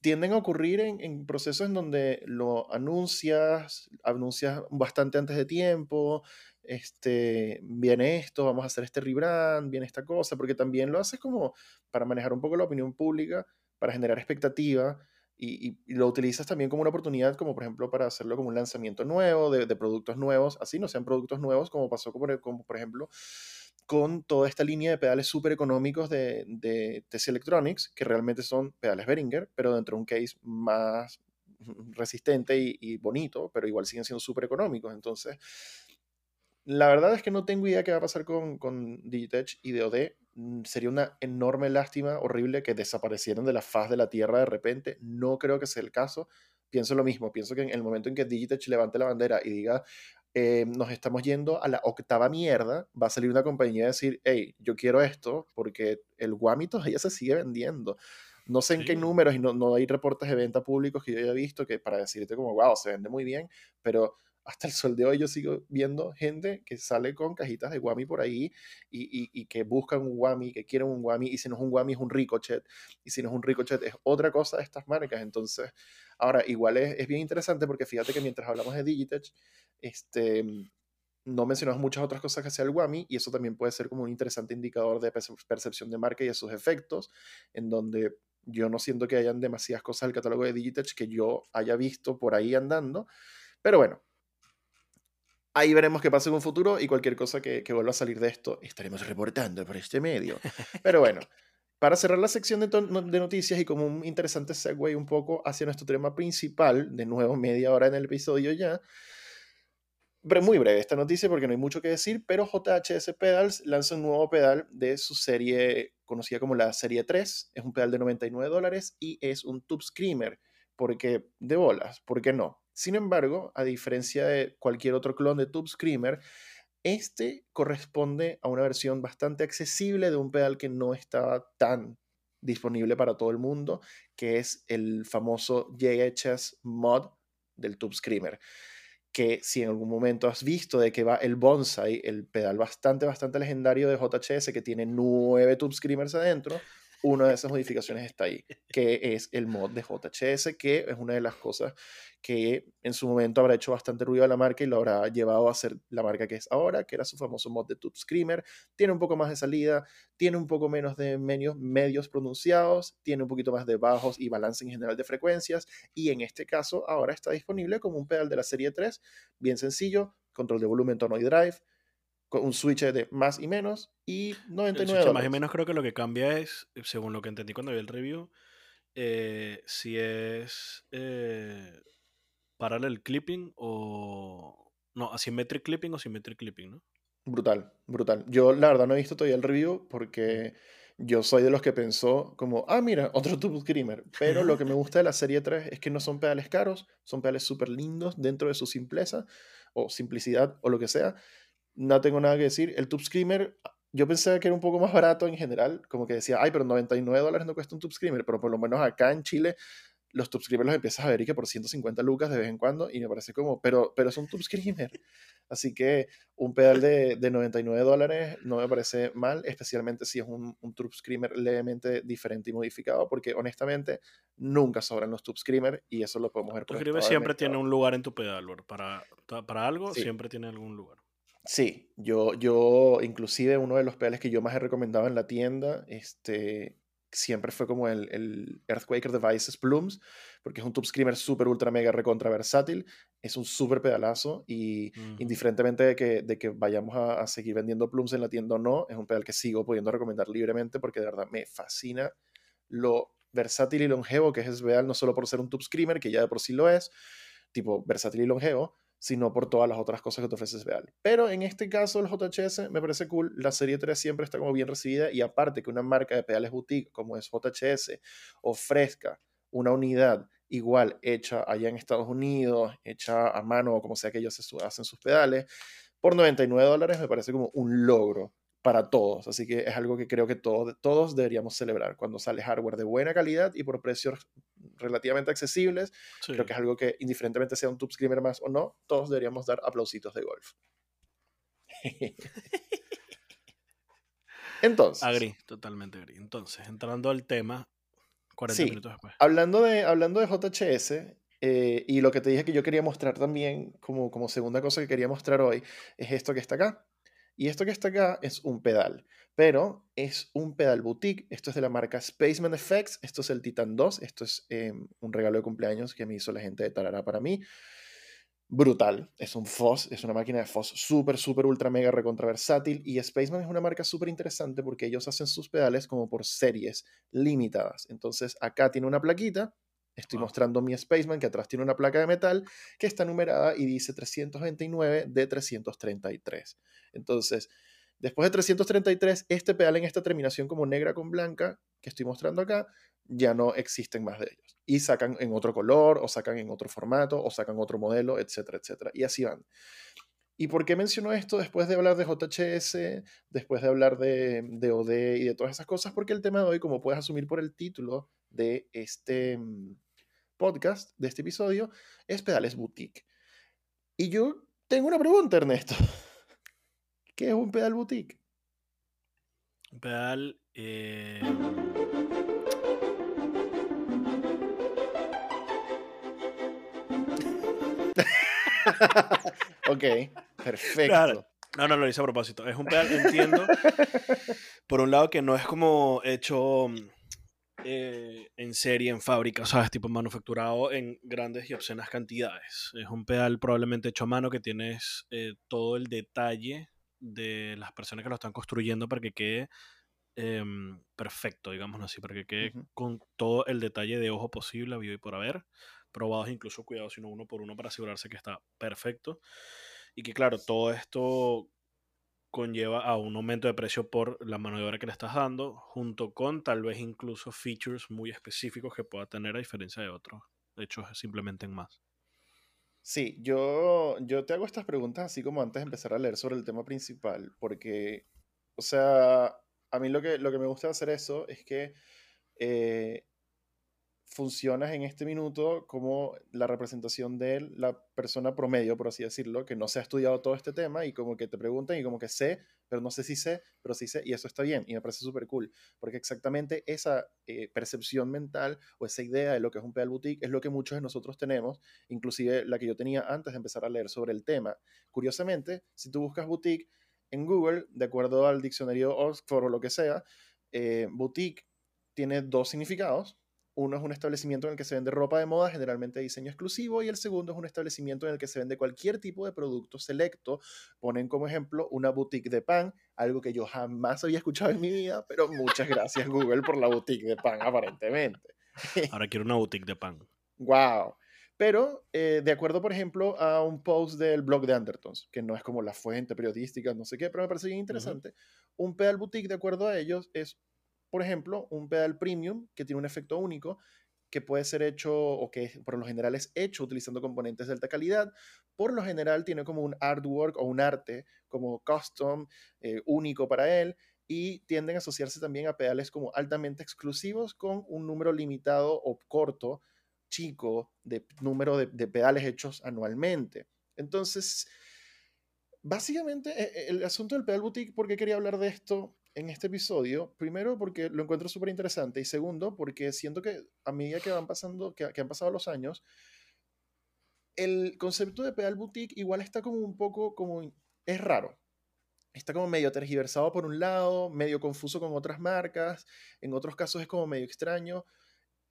tienden a ocurrir en, procesos en donde lo anuncias, anuncias bastante antes de tiempo, este, viene esto, vamos a hacer este rebrand, viene esta cosa, porque también lo haces como para manejar un poco la opinión pública, para generar expectativa, y, lo utilizas también como una oportunidad, como por ejemplo para hacerlo como un lanzamiento nuevo, de, de productos nuevos, así no sean productos nuevos, como pasó como, como por ejemplo con toda esta línea de pedales súper económicos de, de Electronics, que realmente son pedales Behringer, pero dentro de un case más (laughs) resistente y, y bonito, pero igual siguen siendo súper económicos. Entonces, la verdad es que no tengo idea qué va a pasar con, con Digitech y DOD. Mm, Sería una enorme lástima, horrible, que desaparecieran de la faz de la Tierra de repente. No creo que sea el caso. Pienso lo mismo. Pienso que en el momento en que Digitech levante la bandera y diga, eh, nos estamos yendo a la octava mierda, va a salir una compañía a decir, hey, yo quiero esto porque el Wami todavía se sigue vendiendo. No sé en qué números y no, no hay reportes de venta públicos que yo haya visto que para decirte como, wow, se vende muy bien, pero hasta el sol de hoy yo sigo viendo gente que sale con cajitas de Wami por ahí y, y- y que buscan un Wami, que quieren un Wami, y si no es un Wami es un Ricochet, y si no es un Ricochet es otra cosa de estas marcas. Entonces, ahora, igual es, es bien interesante porque fíjate que mientras hablamos de Digitech, este, no mencionamos muchas otras cosas que sea el Wami, y eso también puede ser como un interesante indicador de perce- percepción de marca y de sus efectos, en donde yo no siento que hayan demasiadas cosas del catálogo de Digitech que yo haya visto por ahí andando, pero bueno, ahí veremos qué pasa en un futuro y cualquier cosa que, que vuelva a salir de esto estaremos reportando por este medio. (laughs) Pero bueno, para cerrar la sección de, de noticias y como un interesante segue un poco hacia nuestro tema principal, de nuevo media hora en el episodio ya, muy breve esta noticia porque no hay mucho que decir, pero JHS Pedals lanza un nuevo pedal de su serie conocida como la serie 3. Es un pedal de 99 dólares y es un Tube Screamer. Porque, de bolas, ¿por qué no? Sin embargo, a diferencia de cualquier otro clon de Tube Screamer, este corresponde a una versión bastante accesible de un pedal que no estaba tan disponible para todo el mundo, que es el famoso JHS Mod del Tube Screamer que si en algún momento has visto de que va el Bonsai, el pedal bastante, bastante legendario de JHS que tiene nueve Tube Screamers adentro, una de esas modificaciones está ahí, que es el mod de JHS, que es una de las cosas que en su momento habrá hecho bastante ruido a la marca y lo habrá llevado a ser la marca que es ahora, que era su famoso mod de Tube Screamer. Tiene un poco más de salida, tiene un poco menos de medios, medios pronunciados, tiene un poquito más de bajos y balance en general de frecuencias, y en este caso ahora está disponible como un pedal de la serie 3, bien sencillo, control de volumen, tono y drive, un switch de más y menos y El 99 switch más y menos creo que lo que cambia es, según lo que entendí cuando vi el review, eh, si es eh, parallel clipping o... No, asymmetric clipping o symmetric clipping, ¿no? Brutal, brutal. Yo la verdad no he visto todavía el review porque yo soy de los que pensó como, ah, mira, (laughs) otro Tube Screamer. Pero lo que me gusta de la serie 3 es que no son pedales caros, son pedales súper lindos dentro de su simpleza o simplicidad o lo que sea. No tengo nada que decir. El Tube Screamer, yo pensaba que era un poco más barato en general, como que decía, ay, pero 99 dólares no cuesta un Tube Screamer, pero por lo menos acá en Chile los Tube Screamers los empiezas a ver y que por 150 lucas de vez en cuando y me parece como, pero, pero es un Tube Screamer. Así que un pedal de, de 99 dólares no me parece mal, especialmente si es un, un Tube Screamer levemente diferente y modificado, porque honestamente nunca sobran los Tube Screamer y eso lo podemos ver por del siempre tiene un lugar en tu pedal. Para, para algo Sí. siempre tiene algún lugar. Sí, yo, yo inclusive uno de los pedales que yo más he recomendado en la tienda, este, siempre fue como el, el Earthquaker Devices Plumes, porque es un Tube Screamer súper, ultra, mega, recontra versátil, es un súper pedalazo y indiferentemente de que, de que vayamos a, a seguir vendiendo Plumes en la tienda o no, es un pedal que sigo pudiendo recomendar libremente porque de verdad me fascina lo versátil y longevo que es ese pedal, no solo por ser un tube screamer, que ya de por sí lo es, tipo versátil y longevo, sino por todas las otras cosas que te ofrece ese pedal. Pero en este caso el JHS me parece cool, la serie 3 siempre está como bien recibida y aparte que una marca de pedales boutique como es JHS ofrezca una unidad igual hecha allá en Estados Unidos, hecha a mano o como sea que ellos hacen sus pedales, por 99 dólares me parece como un logro para todos. Así que es algo que creo que todos, todos deberíamos celebrar cuando sale hardware de buena calidad y por precios relativamente accesibles. Creo que es algo que, indiferentemente sea un tube screamer más o no, todos deberíamos dar aplausitos de golf. (laughs) Entonces. Agri, totalmente agri. Entonces, entrando al tema, 40 minutos después. Hablando de, hablando de JHS, eh, y lo que te dije que yo quería mostrar también, como, como segunda cosa que quería mostrar hoy, es esto que está acá. Y esto que está acá es un pedal, pero es un pedal boutique. Esto es de la marca Spaceman Effects. Esto es el Titan 2. Esto es em, un regalo de cumpleaños que me hizo la gente de Tarara para mí. Brutal. Es un FOSS, es una máquina de FOSS súper, súper, ultra, mega, recontra versátil. Y Spaceman es una marca súper interesante porque ellos hacen sus pedales como por series limitadas. Entonces acá tiene una plaquita Estoy mostrando mi Spaceman, que atrás tiene una placa de metal que está numerada y dice 329 de 333. Entonces, después de 333, este pedal en esta terminación como negra con blanca que estoy mostrando acá, ya no existen más de ellos. Y sacan en otro color, o sacan en otro formato, o sacan otro modelo, etcétera, etcétera. Y así van. ¿Y por qué menciono esto después de hablar de JHS, después de hablar de, de OD y de todas esas cosas? Porque el tema de hoy, como puedes asumir por el título de este mm, podcast, de este episodio, es Pedales Boutique. Y yo tengo una pregunta, Ernesto. (laughs) ¿Qué es un pedal boutique? Un pedal... Eh, (laughs) ok, perfecto. No, no, lo hice a propósito. Es un pedal, entiendo, (laughs) por un lado que no es como hecho eh, en serie, en fábrica, ¿sabes? Tipo manufacturado en grandes y obscenas cantidades. Es un pedal probablemente hecho a mano que tienes eh, todo el detalle de las personas que lo están construyendo para que quede em, perfecto, digamos así, para que quede con todo el detalle de ojo posible, vivo y por haber. Probados incluso, cuidado, sino uno por uno para asegurarse que está perfecto. Y que claro, todo esto conlleva a un aumento de precio por la mano de obra que le estás dando, junto con tal vez incluso features muy específicos que pueda tener a diferencia de otros. De hecho, simplemente en más. Sí, yo, yo te hago estas preguntas así como antes de empezar a leer sobre el tema principal, porque, o sea, a mí lo que, lo que me gusta hacer eso es que eh, funcionas en este minuto como la representación de la persona promedio, por así decirlo, que no se ha estudiado todo este tema y como que te preguntan y como que sé, pero no sé si sé, pero sí sé, y eso está bien y me parece súper cool, porque exactamente esa eh, percepción mental o esa idea de lo que es un pedal boutique es lo que muchos de nosotros tenemos, inclusive la que yo tenía antes de empezar a leer sobre el tema. Curiosamente, si tú buscas boutique en Google, de acuerdo al diccionario Oxford o lo que sea, eh, boutique tiene dos significados uno es un establecimiento en el que se vende ropa de moda, generalmente de diseño exclusivo, y el segundo es un establecimiento en el que se vende cualquier tipo de producto selecto. Ponen como ejemplo una boutique de pan, algo que yo jamás había escuchado en mi vida, pero muchas gracias Google por la boutique de pan, aparentemente. (laughs) Ahora quiero una boutique de pan. Wow. Pero, eh, de acuerdo, por ejemplo, a un post del blog de Andertons, que no es como la fuente periodística, no sé qué, pero me parece bien interesante, un pedal boutique, de acuerdo a ellos, es por ejemplo, un pedal premium que tiene un efecto único que puede ser hecho o que por lo general es hecho utilizando componentes de alta calidad. Por lo general tiene como un artwork o un arte como custom, eh, único para él, y tienden a asociarse también a pedales como altamente exclusivos con un número limitado o corto, chico, de número de, de pedales hechos anualmente. Entonces, básicamente e, e, el asunto del pedal boutique, ¿por qué quería hablar de esto? En este episodio, primero porque lo encuentro súper interesante y segundo porque siento que a medida que van pasando, que, han pasado los años, el concepto de pedal boutique igual está como un poco como, es raro. Está como medio tergiversado por un lado, medio confuso con otras marcas, en otros casos es como medio extraño.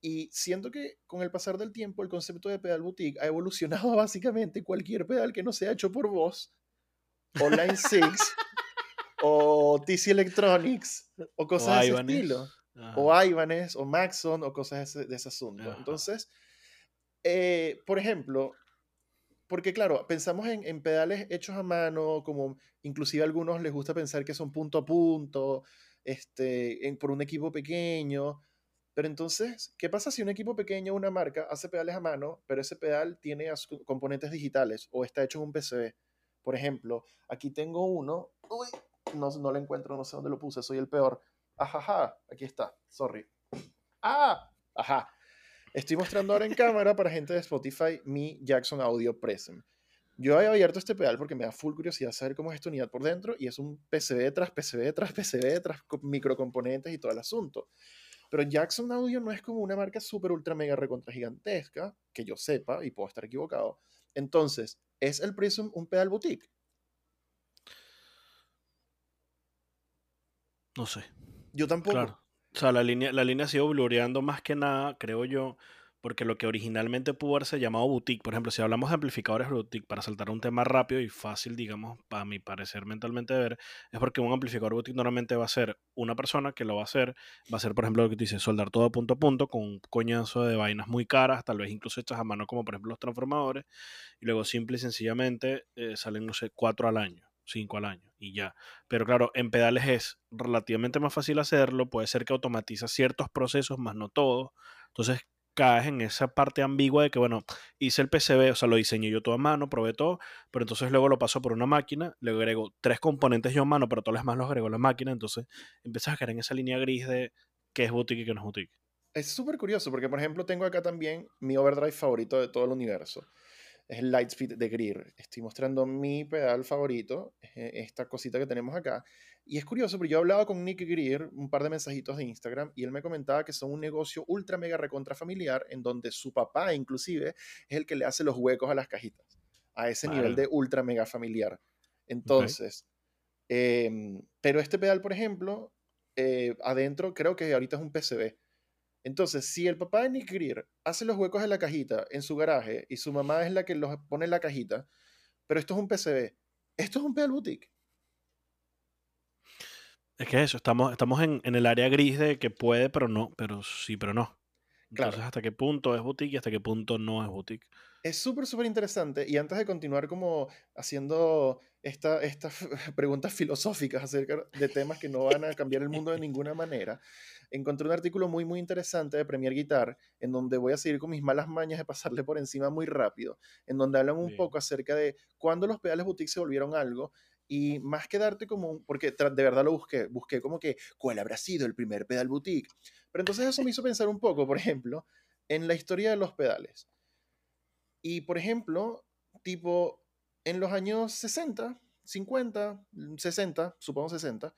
Y siento que con el pasar del tiempo el concepto de pedal boutique ha evolucionado (laughs) básicamente cualquier pedal que no sea hecho por vos, Online Six, (laughs) o TC Electronics o cosas de ese estilo. o. Ibanez, o Maxon, o cosas de ese, de ese asunto. Ajá. Entonces, eh, por ejemplo, porque claro, pensamos en, en pedales hechos a mano, como inclusive a algunos les gusta pensar que son punto a punto, este, en- por un equipo pequeño. Pero entonces, ¿qué pasa si un equipo pequeño, una marca, hace pedales a mano, pero ese pedal tiene componentes digitales o está hecho en un PCB? Por ejemplo, aquí tengo uno, uy, no, no lo encuentro, no sé dónde lo puse, soy el peor. Ajaja, aquí está, sorry. Ah, ajá. Estoy mostrando ahora en (laughs) cámara para gente de Spotify mi Jackson Audio Present. Yo he abierto este pedal porque me da full curiosidad saber cómo es esta unidad por dentro y es un PCB tras PCB tras PCB tras co- microcomponentes y todo el asunto. Pero Jackson Audio no es como una marca super ultra mega recontra gigantesca, que yo sepa y puedo estar equivocado. Entonces, ¿es el Prism un pedal boutique? No sé. Yo tampoco. Claro. O sea, la línea, la línea ha sido blureando más que nada, creo yo, porque lo que originalmente pudo haberse llamado boutique, por ejemplo, si hablamos de amplificadores boutique, para saltar un tema rápido y fácil, digamos, para mi parecer mentalmente de ver, es porque un amplificador boutique normalmente va a ser una persona que lo va a hacer, va a ser, por ejemplo, lo que te dice, soldar todo punto a punto con un coñazo de vainas muy caras, tal vez incluso hechas a mano, como por ejemplo los transformadores, y luego simple y sencillamente eh, salen, no sé, cuatro al año, cinco al año, y ya. Pero claro, en pedales es relativamente más fácil hacerlo, puede ser que automatiza ciertos procesos, más no todos. Entonces caes en esa parte ambigua de que, bueno, hice el PCB, o sea, lo diseñé yo todo a mano, probé todo, pero entonces luego lo paso por una máquina, le agrego tres componentes yo a mano, pero todos los demás los agrego a la máquina, entonces empiezas a caer en esa línea gris de qué es boutique y qué no es boutique. Es súper curioso porque, por ejemplo, tengo acá también mi overdrive favorito de todo el universo. Es el Lightspeed de Greer. Estoy mostrando mi pedal favorito, eh, esta cosita que tenemos acá. Y es curioso porque yo hablaba con Nick Greer un par de mensajitos de Instagram y él me comentaba que son un negocio ultra mega recontra familiar en donde su papá inclusive es el que le hace los huecos a las cajitas. A ese nivel de ultra mega familiar. Entonces, em, pero este pedal, por ejemplo, eh, adentro creo que ahorita es un PCB. Entonces, si el papá de Nick Greer hace los huecos en la cajita en su garaje y su mamá es la que los pone en la cajita, pero esto es un PCB, esto es un pedal boutique. Es que eso, estamos, estamos en, en el área gris de que puede, pero no, pero sí, pero no. Entonces, Claro. ¿hasta qué punto es boutique y hasta qué punto no es boutique? Es súper, súper interesante. Y antes de continuar como haciendo esta, estas (laughs) preguntas filosóficas acerca de temas que no van a cambiar el mundo de (laughs) ninguna manera, encontré un artículo muy, muy interesante de Premier Guitar, en donde voy a seguir con mis malas mañas de pasarle por encima muy rápido, en donde hablan un Bien. poco acerca de cuándo los pedales boutique se volvieron algo. Y más que darte como un, porque de verdad lo busqué, busqué como que, ¿cuál habrá sido el primer pedal boutique? Pero entonces eso me hizo pensar un poco, por ejemplo, en la historia de los pedales. Y por ejemplo, tipo en los años 60, 50, 60, supongo 60,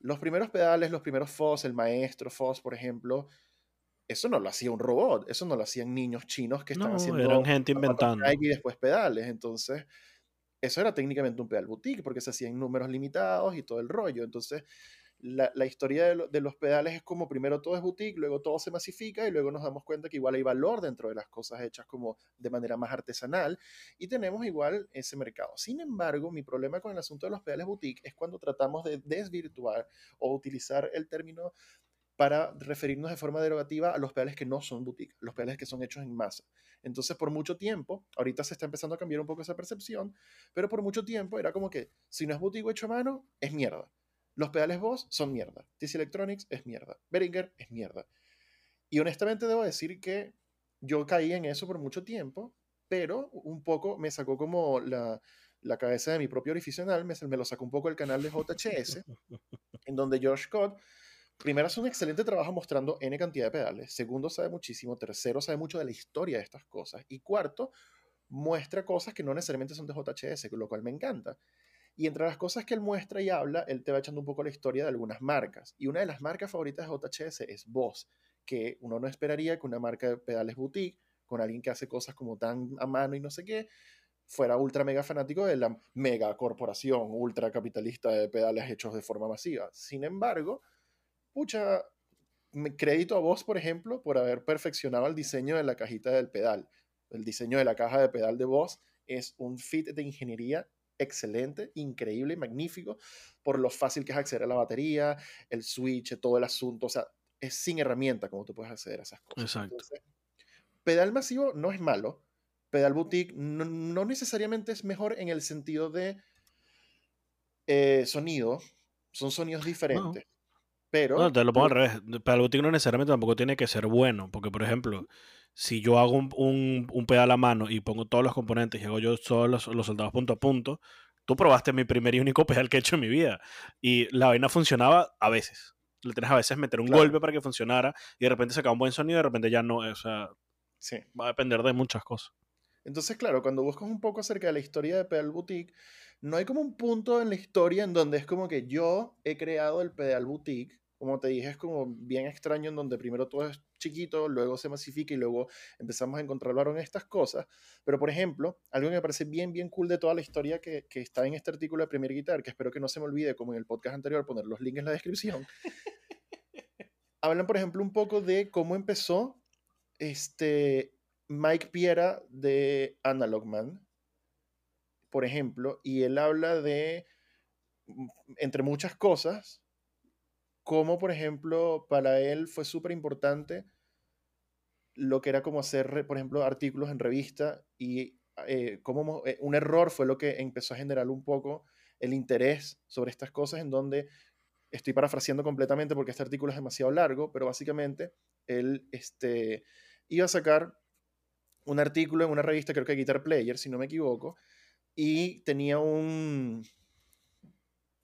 los primeros pedales, los primeros Foss, el maestro Foss, por ejemplo, eso no lo hacía un robot, eso no lo hacían niños chinos que están No, haciendo eran gente inventando. Y después pedales. Entonces, eso era técnicamente un pedal boutique porque se hacía en números limitados y todo el rollo. Entonces, la, historia de, lo- de los pedales es como primero todo es boutique, luego todo se masifica y luego nos damos cuenta que igual hay valor dentro de las cosas hechas como de manera más artesanal y tenemos igual ese mercado. Sin embargo, mi problema con el asunto de los pedales boutique es cuando tratamos de desvirtuar o utilizar el término para referirnos de forma derogativa a los pedales que no son boutique, los pedales que son hechos en masa. Entonces, por mucho tiempo, ahorita se está empezando a cambiar un poco esa percepción, pero por mucho tiempo era como que si no es boutique hecho a mano, es mierda. Los pedales Boss son mierda. TC Electronics es mierda. Behringer es mierda. Y honestamente debo decir que yo caí en eso por mucho tiempo, pero un poco me sacó como la, la cabeza de mi propio orificio anal, me, me lo sacó un poco el canal de JHS, en donde George Scott primero hace un excelente trabajo mostrando N cantidad de pedales, segundo sabe muchísimo, tercero sabe mucho de la historia de estas cosas, y cuarto muestra cosas que no necesariamente son de JHS, lo cual me encanta. Y entre las cosas que él muestra y habla, él te va echando un poco la historia de algunas marcas. Y una de las marcas favoritas de JHS es Boss, que uno no esperaría que una marca de pedales boutique, con alguien que hace cosas como tan a mano y no sé qué, fuera ultra mega fanático de la mega corporación ultra capitalista de pedales hechos de forma masiva. Sin embargo, pucha, crédito a vos, por ejemplo, por haber perfeccionado el diseño de la cajita del pedal. El diseño de la caja de pedal de voz es un fit de ingeniería excelente, increíble, magnífico, por lo fácil que es acceder a la batería, el switch, todo el asunto. O sea, es sin herramienta como tú puedes acceder a esas cosas. Exacto. Entonces, pedal masivo no es malo. Pedal boutique no, no necesariamente es mejor en el sentido de eh, sonido. Son sonidos diferentes. Pero. No, te lo pongo al revés. Pedal boutique no necesariamente tampoco tiene que ser bueno. Porque, por ejemplo, si yo hago un, un- un pedal a mano y pongo todos los componentes y hago yo todos los, los soldados punto a punto, tú probaste mi primer y único (laughs) pedal que he hecho en mi vida. Y la vaina funcionaba a veces. Le tienes a veces meter un Claro. golpe para que funcionara y de repente sacaba un buen sonido y de repente ya no. O sea, Sí. va a depender de muchas cosas. Entonces, claro, cuando buscas un poco acerca de la historia de Pedal Boutique, no hay como un punto en la historia en donde es como que yo he creado el Pedal Boutique. Como te dije, es como bien extraño en donde primero todo es chiquito, luego se masifica y luego empezamos a encontrar valor en estas cosas. Pero, por ejemplo, algo que me parece bien, bien cool de toda la historia que, que está en este artículo de Premier Guitar, que espero que no se me olvide, como en el podcast anterior, poner los links en la descripción. (laughs) Hablan, por ejemplo, un poco de cómo empezó este, Mike Piera de Analog Man, por ejemplo, y él habla de, entre muchas cosas, cómo, por ejemplo, para él fue súper importante lo que era como hacer, por ejemplo, artículos en revista y eh, cómo mo- eh, un error fue lo que empezó a generar un poco el interés sobre estas cosas en donde estoy parafraseando completamente porque este artículo es demasiado largo, pero básicamente él este, iba a sacar un artículo en una revista, creo que Guitar Player, si no me equivoco, y tenía un...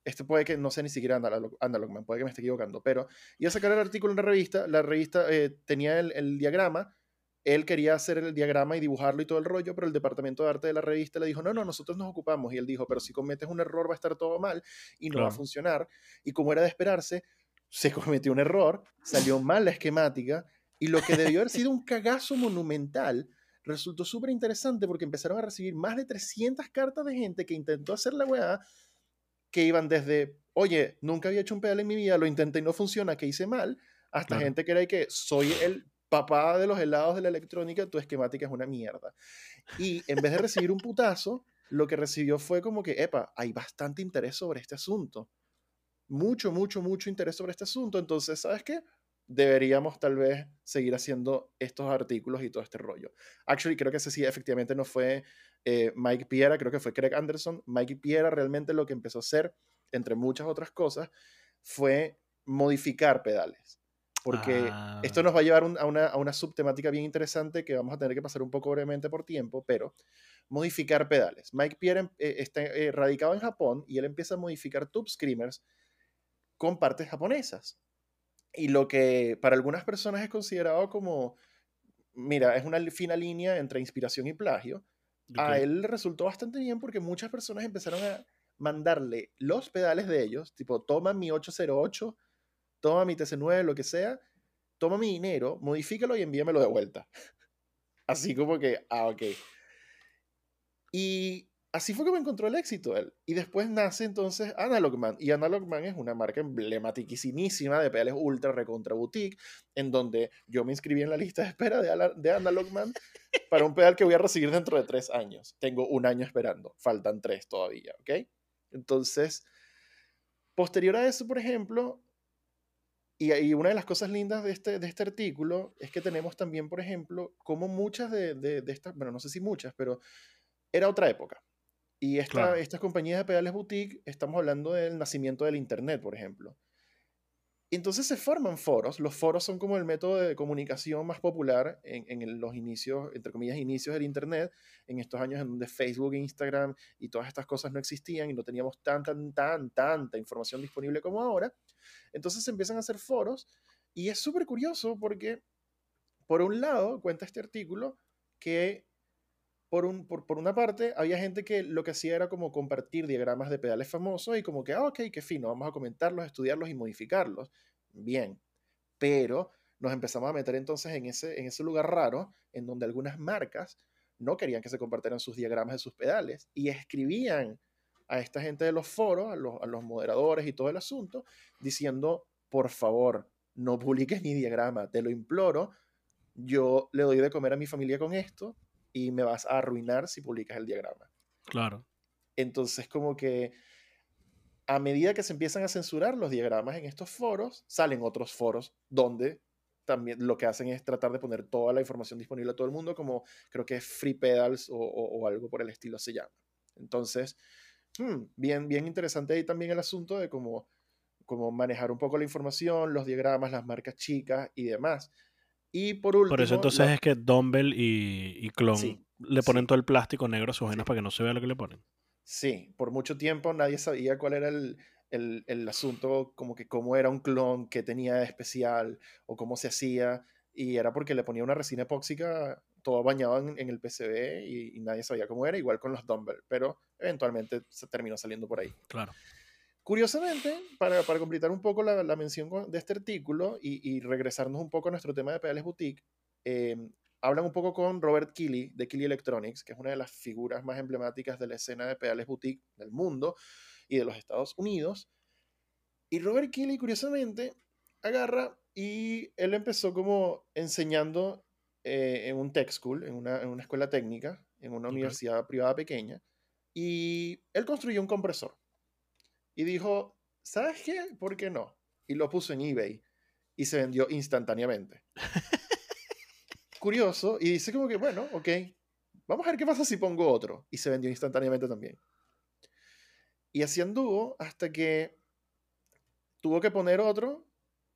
Este puede que no sé ni siquiera Analog, Analog Man, puede que me esté equivocando, pero iba a sacar el artículo en una revista, la revista eh, tenía el, el diagrama, él quería hacer el diagrama y dibujarlo y todo el rollo, pero el departamento de arte de la revista le dijo, no, no, nosotros nos ocupamos. Y él dijo, pero si cometes un error va a estar todo mal y no va a funcionar. Y como era de esperarse, se (laughs) cometió un error, salió mal la esquemática y lo que debió haber sido un cagazo monumental resultó súper interesante porque empezaron a recibir más de 300 cartas de gente que intentó hacer la weá que iban desde, oye, nunca había hecho un pedal en mi vida, lo intenté y no funciona, que hice mal, hasta Claro. gente que era de que soy el papá de los helados de la electrónica, tu esquemática es una mierda. Y en vez de recibir un putazo, lo que recibió fue como que, epa, hay bastante interés sobre este asunto. Mucho, mucho, mucho interés sobre este asunto. Entonces, ¿sabes qué? Deberíamos tal vez seguir haciendo estos artículos y todo este rollo. Actually, creo que ese sí, efectivamente no fue eh, Mike Piera, creo que fue Craig Anderson. Mike Piera realmente lo que empezó a hacer, entre muchas otras cosas, fue modificar pedales. Porque Ah, esto nos va a llevar un- a, una, a una subtemática bien interesante que vamos a tener que pasar un poco brevemente por tiempo, pero modificar pedales. Mike Pierre em- eh, está eh, radicado en Japón y él empieza a modificar tube screamers con partes japonesas. Y lo que para algunas personas es considerado como, mira, es una fina línea entre inspiración y plagio, a él le resultó bastante bien porque muchas personas empezaron a mandarle los pedales de ellos, tipo, toma mi 808, toma mi TC9, lo que sea, toma mi dinero, modifícalo y envíamelo de vuelta. (laughs) Así como que, ah, ok. Y así fue como encontró el éxito él. Y después nace entonces Analog Man. Y Analog Man es una marca emblematiquísima de pedales ultra recontra boutique, en donde yo me inscribí en la lista de espera de, de Analog Man para un pedal que voy a recibir dentro de tres años. Tengo un año esperando, faltan tres todavía, ¿ok? Entonces, posterior a eso, por ejemplo, y, una de las cosas lindas de este, de este artículo es que tenemos también, por ejemplo, como muchas de, de estas, bueno, no sé si muchas, pero era otra época. Y esta, Claro. estas compañías de pedales boutique, estamos hablando del nacimiento del Internet, por ejemplo. Entonces se forman foros. Los foros son como el método de comunicación más popular en, en los inicios, entre comillas, inicios del Internet, en estos años en donde Facebook, Instagram y todas estas cosas no existían y no teníamos tan, tan, tan, tanta información disponible como ahora. Entonces se empiezan a hacer foros y es súper curioso porque, por un lado, cuenta este artículo que por, un, por, por una parte, había gente que lo que hacía era como compartir diagramas de pedales famosos y como que, ah, ok, qué fino, vamos a comentarlos, estudiarlos y modificarlos. Bien, pero nos empezamos a meter entonces en ese, en ese lugar raro en donde algunas marcas no querían que se compartieran sus diagramas de sus pedales y escribían a esta gente de los foros, a los, a los moderadores y todo el asunto, diciendo, por favor, no publiques mi diagrama, te lo imploro, yo le doy de comer a mi familia con esto y me vas a arruinar si publicas el diagrama. Claro. Entonces, como que a medida que se empiezan a censurar los diagramas en estos foros, salen otros foros donde también lo que hacen es tratar de poner toda la información disponible a todo el mundo, como creo que es Free Pedals o, o- o algo por el estilo se llama. Entonces, hmm, bien, bien interesante ahí también el asunto de cómo, cómo manejar un poco la información, los diagramas, las marcas chicas y demás. Y por último, Por eso entonces la- es que Dumbbell y, y Clon Sí, le ponen sí. todo el plástico negro a sus venas Sí. para que no se vea lo que le ponen. Sí, por mucho tiempo nadie sabía cuál era el, el- el asunto, como que cómo era un clon, qué tenía de especial o cómo se hacía. Y era porque le ponía una resina epóxica todo bañado en, en el PCB y, y nadie sabía cómo era, igual con los dumbbell, pero eventualmente se terminó saliendo por ahí. Claro. Curiosamente, para, para completar un poco la, la mención de este artículo y, y regresarnos un poco a nuestro tema de pedales boutique, eh, hablan un poco con Robert Keeley de Keeley Electronics, que es una de las figuras más emblemáticas de la escena de pedales boutique del mundo y de los Estados Unidos. Y Robert Keeley, curiosamente, agarra y él empezó como enseñando eh, en un tech school, en una, en una escuela técnica, en una universidad privada pequeña, y él construyó un compresor. Y dijo, ¿sabes qué? ¿Por qué no? Y lo puso en eBay y se vendió instantáneamente. (laughs) Curioso, y dice como que, bueno, ok, vamos a ver qué pasa si pongo otro. Y se vendió instantáneamente también. Y así anduvo hasta que tuvo que poner otro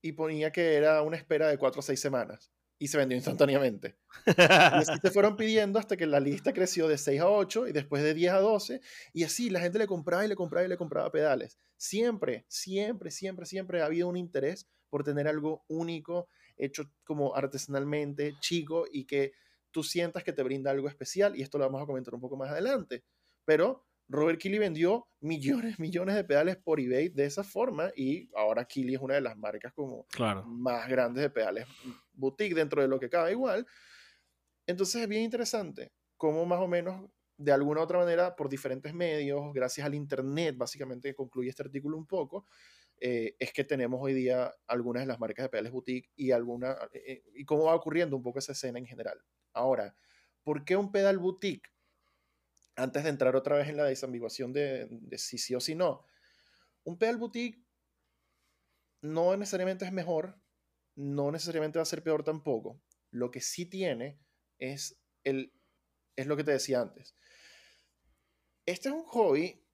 y ponía que era una espera de 4 o 6 semanas. Y se vendió instantáneamente. Y así se fueron pidiendo hasta que la lista creció de 6 a 8 y después de 10 a 12. Y así la gente le compraba y le compraba y le compraba pedales. Siempre, siempre, siempre, siempre ha habido un interés por tener algo único, hecho como artesanalmente, chico y que tú sientas que te brinda algo especial. Y esto lo vamos a comentar un poco más adelante. Pero Robert Keeley vendió millones, (laughs) millones de pedales por eBay de esa forma y ahora Keeley es una de las marcas como Claro. más grandes de pedales boutique dentro de lo que cabe igual. Entonces es bien interesante cómo más o menos de alguna u otra manera por diferentes medios, gracias al internet, básicamente concluye este artículo un poco, eh, es que tenemos hoy día algunas de las marcas de pedales boutique y alguna eh, eh, y cómo va ocurriendo un poco esa escena en general. Ahora, ¿por qué un pedal boutique? Antes de entrar otra vez en la desambiguación de, de si sí o si no, un pedal boutique no necesariamente es mejor, no necesariamente va a ser peor tampoco. Lo que sí tiene es, el, es lo que te decía antes. Este es un hobby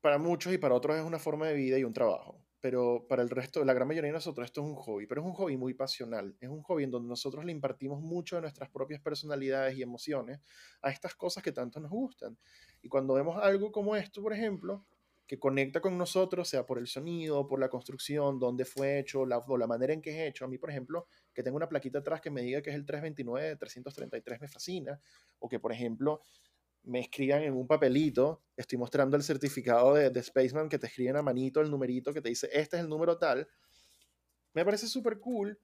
para muchos y para otros es una forma de vida y un trabajo. Pero para el resto, la gran mayoría de nosotros, esto es un hobby, pero es un hobby muy pasional. Es un hobby en donde nosotros le impartimos mucho de nuestras propias personalidades y emociones a estas cosas que tanto nos gustan. Y cuando vemos algo como esto, por ejemplo, que conecta con nosotros, sea por el sonido, por la construcción, dónde fue hecho, la, o la manera en que es hecho. A mí, por ejemplo, que tengo una plaquita atrás que me diga que es el 329 de 333 me fascina. O que, por ejemplo, me escriban en un papelito, estoy mostrando el certificado de, de Spaceman que te escriben a manito el numerito que te dice, este es el número tal. Me parece súper cool.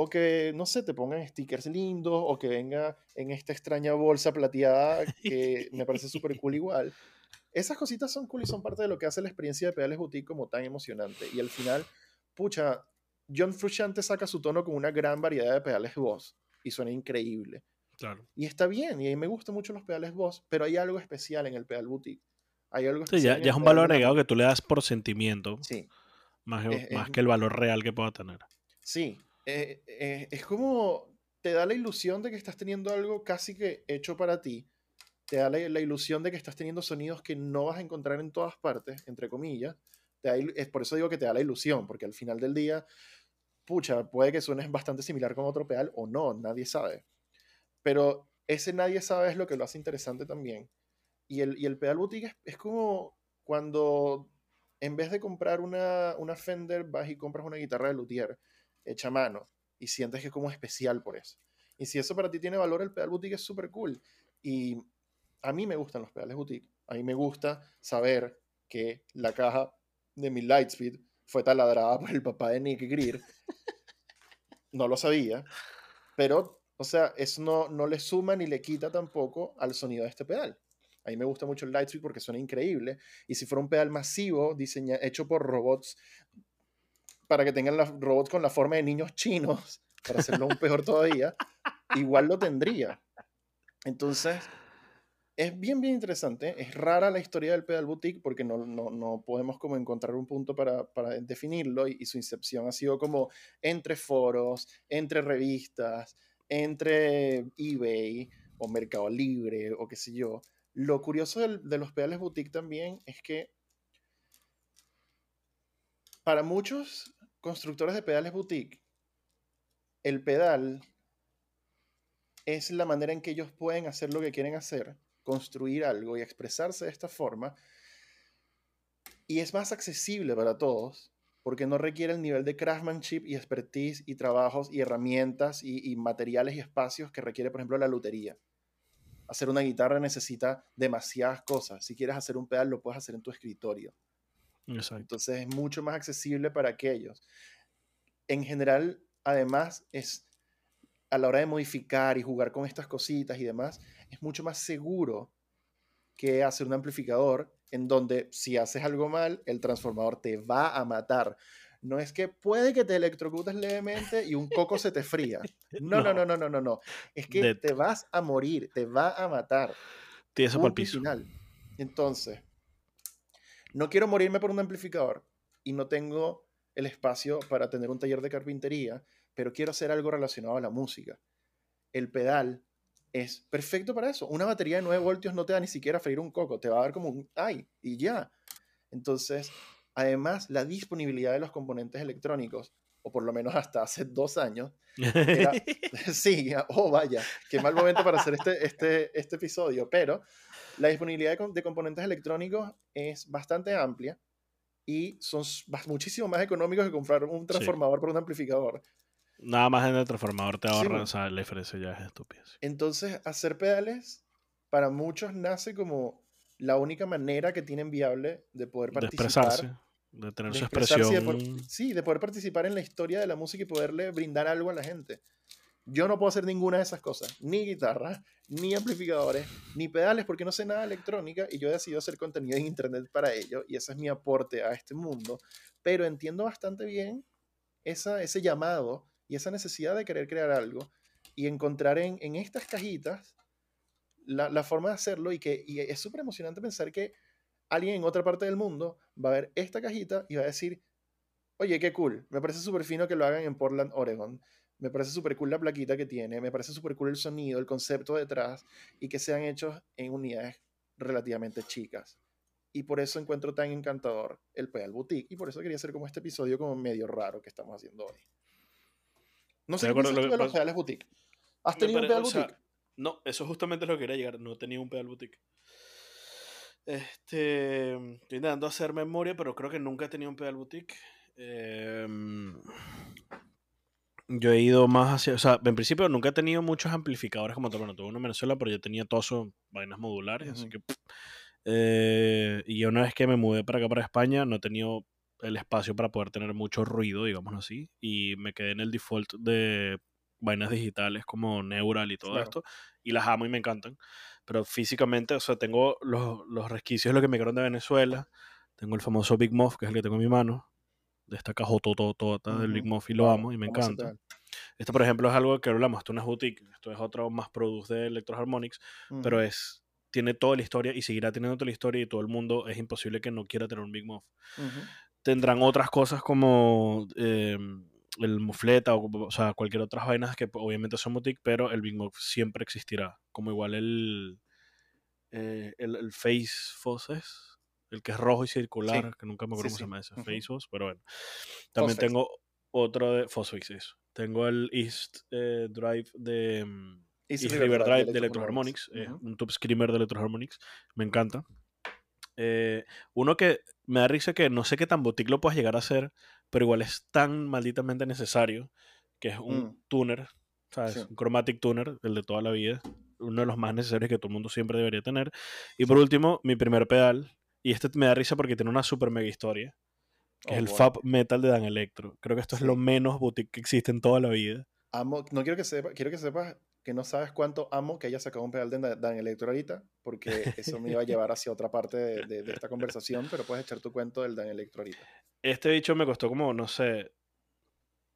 O que, no sé, te pongan stickers lindos, o que venga en esta extraña bolsa plateada que (laughs) me parece súper cool igual esas cositas son cool y son parte de lo que hace la experiencia de pedales boutique como tan emocionante. Y al final, pucha, John Frusciante saca su tono con una gran variedad de pedales Boss y suena increíble. Claro. Y está bien, y a mí me gustan mucho los pedales Boss, pero hay algo especial en el pedal boutique. Hay algo Sí, ya, es un valor agregado que tú le das por sentimiento, Sí, más, Es- más es- que el valor real que pueda tener. sí. eh, eh, es como te da la ilusión de que estás teniendo algo casi que hecho para ti. Te da la, la ilusión de que estás teniendo sonidos que no vas a encontrar en todas partes, entre comillas. Te da es por eso digo que te da la ilusión, porque al final del día, pucha, puede que suene bastante similar con otro pedal o no, nadie sabe. Pero ese nadie sabe es lo que lo hace interesante también. Y el, y el pedal boutique es, es como cuando en vez de comprar una, una Fender, vas y compras una guitarra de luthier hecha a mano y sientes que es como especial por eso. Y si eso para ti tiene valor, el pedal boutique es súper cool. Y a mí me gustan los pedales boutique. A mí me gusta saber que la caja de mi Lightspeed fue taladrada por el papá de Nick Greer. (laughs) No lo sabía. Pero, o sea, eso no, no le suma ni le quita tampoco al sonido de este pedal. A mí me gusta mucho el Lightspeed porque suena increíble. Y si fuera un pedal masivo, diseña, hecho por robots, para que tengan robots con la forma de niños chinos, para hacerlo aún peor todavía, igual lo tendría. Entonces, es bien, bien interesante. Es rara la historia del pedal boutique porque no, no, no podemos como encontrar un punto para, para definirlo y, y, su incepción ha sido como entre foros, entre revistas, entre eBay o Mercado Libre o qué sé yo. Lo curioso del, de los pedales boutique también es que para muchos constructores de pedales boutique, el pedal es la manera en que ellos pueden hacer lo que quieren hacer, construir algo y expresarse de esta forma. Y es más accesible para todos porque no requiere el nivel de craftsmanship y expertise y trabajos y herramientas y, y materiales y espacios que requiere, por ejemplo, la lutería. Hacer una guitarra necesita demasiadas cosas. Si quieres hacer un pedal, lo puedes hacer en tu escritorio. Exacto. Entonces es mucho más accesible para aquellos. En general, además, es a la hora de modificar y jugar con estas cositas y demás, es mucho más seguro que hacer un amplificador en donde si haces algo mal, el transformador te va a matar. No es que puede que te electrocutes levemente y un coco se te fría. (laughs) No, no, no, no, no, no, no. Es que te vas a morir, te va a matar. Tienes para el piso. final. Entonces, no quiero morirme por un amplificador y no tengo el espacio para tener un taller de carpintería, pero quiero hacer algo relacionado a la música. El pedal es perfecto para eso. Una batería de 9 voltios no te da ni siquiera a freír un coco, te va a dar como un ay y ya. Entonces, además, la disponibilidad de los componentes electrónicos, o por lo menos hasta hace dos años, era- (laughs) (laughs) sí, oh vaya, qué mal momento para hacer este, este, este episodio, pero la disponibilidad de, com- de componentes electrónicos es bastante amplia y son muchísimo más económicos que comprar un transformador por un amplificador. Nada más en el transformador te Sí, ahorra, bueno. o sea, la diferencia ya es estúpida. sí. Entonces, hacer pedales para muchos nace como la única manera que tienen viable de poder De participar. expresarse, de tener de su expresarse y de expresión. poder- sí, de poder participar en la historia de la música y poderle brindar algo a la gente. Yo no puedo hacer ninguna de esas cosas, ni guitarra, ni amplificadores, ni pedales, porque no sé nada de electrónica y yo he decidido hacer contenido en internet para ello y ese es mi aporte a este mundo. Pero entiendo bastante bien esa, ese llamado y esa necesidad de querer crear algo y encontrar en, estas cajitas la, forma de hacerlo y que es súper emocionante pensar que alguien en otra parte del mundo va a ver esta cajita y va a decir, oye, qué cool, me parece súper fino que lo hagan en Portland, Oregon, me parece súper cool la plaquita que tiene, me parece súper cool el sonido, el concepto detrás y que sean hechos en unidades relativamente chicas. Y por eso encuentro tan encantador el pedal boutique y por eso quería hacer como este episodio como medio raro que estamos haciendo hoy. No sé qué acuerdo, lo que de los pedales boutique. ¿Has tenido un pedal o sea, boutique? No, eso justamente es lo que quería llegar. No tenía un pedal boutique. Este, estoy intentando hacer memoria, pero creo que nunca he tenido un pedal boutique. Em, yo he ido más hacia, o sea, en principio nunca he tenido muchos amplificadores como tal. Bueno, tuve uno en Venezuela, pero yo tenía todos vainas modulares, así Ujú. que... pff. Eh, y una vez que me mudé para acá, para España, no he tenido el espacio para poder tener mucho ruido, digamos así, y me quedé en el default de vainas digitales como Neural y todo Claro. esto, y las amo y me encantan. Pero físicamente, o sea, tengo los, los resquicios de lo que me quedaron de Venezuela. Tengo el famoso Big Muff, que es el que tengo en mi mano, de esta cajototota del Big Muff, y lo amo y me encanta. Este, por ejemplo, es algo que hablamos, esto no es boutique, esto es otro más produce de Electro Harmonics, pero es tiene toda la historia y seguirá teniendo toda la historia y todo el mundo es imposible que no quiera tener un Big Muff. Tendrán otras cosas como eh, el mufleta o, o sea, cualquier otras vainas que pues, obviamente son boutique, pero el Big siempre existirá. Como igual el, eh, el, el Face Fosses, el que es rojo y circular, que nunca me acuerdo Sí, cómo se llama ese. Face Foss, pero bueno. También tengo otro de Fosfix, eso. Tengo el East eh, Drive de... mm, East River River Drive de Electro Harmonics, Ujú. un tube screamer de Electro Harmonics, me encanta. Eh, uno que me da risa que no sé qué tan boutique lo puedas llegar a hacer, pero igual es tan malditamente necesario, que es un Mm. tuner, ¿sabes? Sí. Un chromatic tuner, el de toda la vida, uno de los más necesarios que todo el mundo siempre debería tener. Y por último, mi primer pedal, y este me da risa porque tiene una super mega historia, que es Oh, el. Fab Metal de Dan Electro. Creo que esto es lo menos boutique que existe en toda la vida. Amo, no quiero que sepa, quiero que sepas que no sabes cuánto amo que haya sacado un pedal de Dan- Electro ahorita, porque eso me iba a llevar hacia otra parte de, de- de esta conversación, pero puedes echar tu cuento del Dan Electro ahorita. Este bicho me costó como, no sé,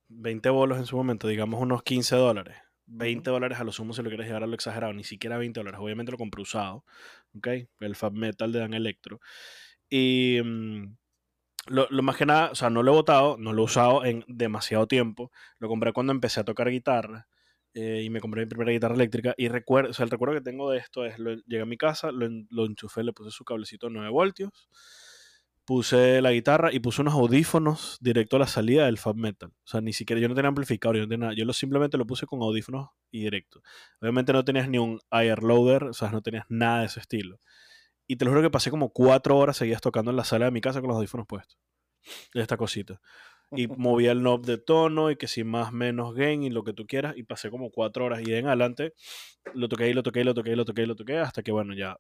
20 bolos en su momento, digamos unos 15 dólares. 20 dólares a lo sumo si lo quieres llevar a lo exagerado, ni siquiera 20 dólares. Obviamente lo compré usado, ¿ok? El Fab Metal de Dan Electro. Y mm, lo, lo más que nada, o sea, no lo he botado, no lo he usado en demasiado tiempo. Lo compré cuando empecé a tocar guitarra. Eh, y me compré mi primera guitarra eléctrica. Y recuerdo, o sea, el recuerdo que tengo de esto es: lo- llegué a mi casa, lo, lo enchufé, le puse su cablecito de 9 voltios, puse la guitarra y puse unos audífonos directo a la salida del Fab Metal. O sea, ni siquiera yo no tenía amplificador, yo no nada. Yo lo, simplemente lo puse con audífonos y directo. Obviamente no tenías ni un air loader, o sea, no tenías nada de ese estilo. Y te lo juro que pasé como cuatro horas seguidas tocando en la sala de mi casa con los audífonos puestos. De esta cosita. Y movía el knob de tono y que si más, menos gain y lo que tú quieras. Y pasé como cuatro horas. Y de en adelante lo toqué y lo toqué y lo toqué y lo toqué y lo toqué hasta que, bueno, ya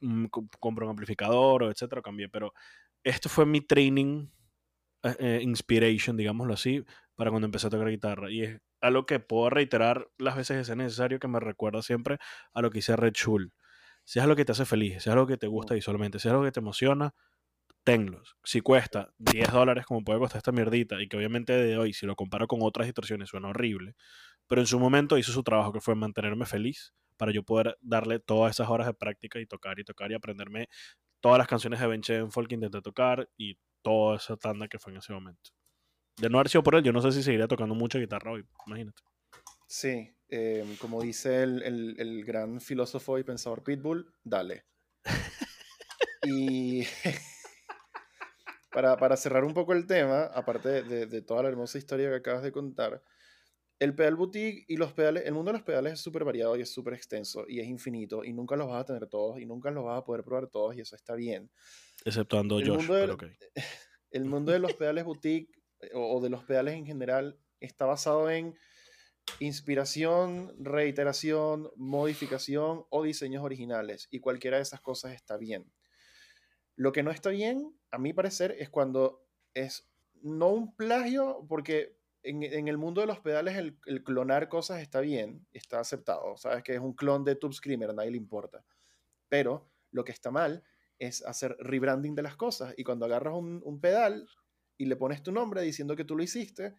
mm, co- compré un amplificador o etcétera, cambié. Pero esto fue mi training, eh, eh, inspiration, digámoslo así, para cuando empecé a tocar guitarra. Y es algo que puedo reiterar las veces que sea necesario, que me recuerda siempre a lo que hice Red Schul. Si es algo que te hace feliz, si es algo que te gusta visualmente, si es algo que te emociona, tenlos. Si cuesta 10 dólares, como puede costar esta mierdita, y que obviamente de hoy, si lo comparo con otras distorsiones, suena horrible, pero en su momento hizo su trabajo, que fue mantenerme feliz para yo poder darle todas esas horas de práctica y tocar y tocar y aprenderme todas las canciones de Ben Folk que intenté tocar y toda esa tanda que fue en ese momento. De no haber sido por él, yo no sé si seguiría tocando mucha guitarra hoy, imagínate. Sí, eh, como dice el, el- el gran filósofo y pensador Pitbull, dale. (laughs) Y (laughs) para, para cerrar un poco el tema, aparte de, de- de toda la hermosa historia que acabas de contar, el pedal boutique y los pedales, el mundo de los pedales es súper variado y es súper extenso y es infinito y nunca los vas a tener todos y nunca los vas a poder probar todos y eso está bien. Exceptuando El Josh, mundo pero (laughs) el mundo de los pedales boutique eh, o, o de los pedales en general está basado en inspiración, reiteración, modificación o diseños originales y cualquiera de esas cosas está bien. Lo que no está bien, a mi parecer, es cuando es no un plagio, porque en, el mundo de los pedales el, el clonar cosas está bien, está aceptado. Sabes que es un clon de Tube Screamer, a nadie le importa. Pero lo que está mal es hacer rebranding de las cosas. Y cuando agarras un, un pedal y le pones tu nombre diciendo que tú lo hiciste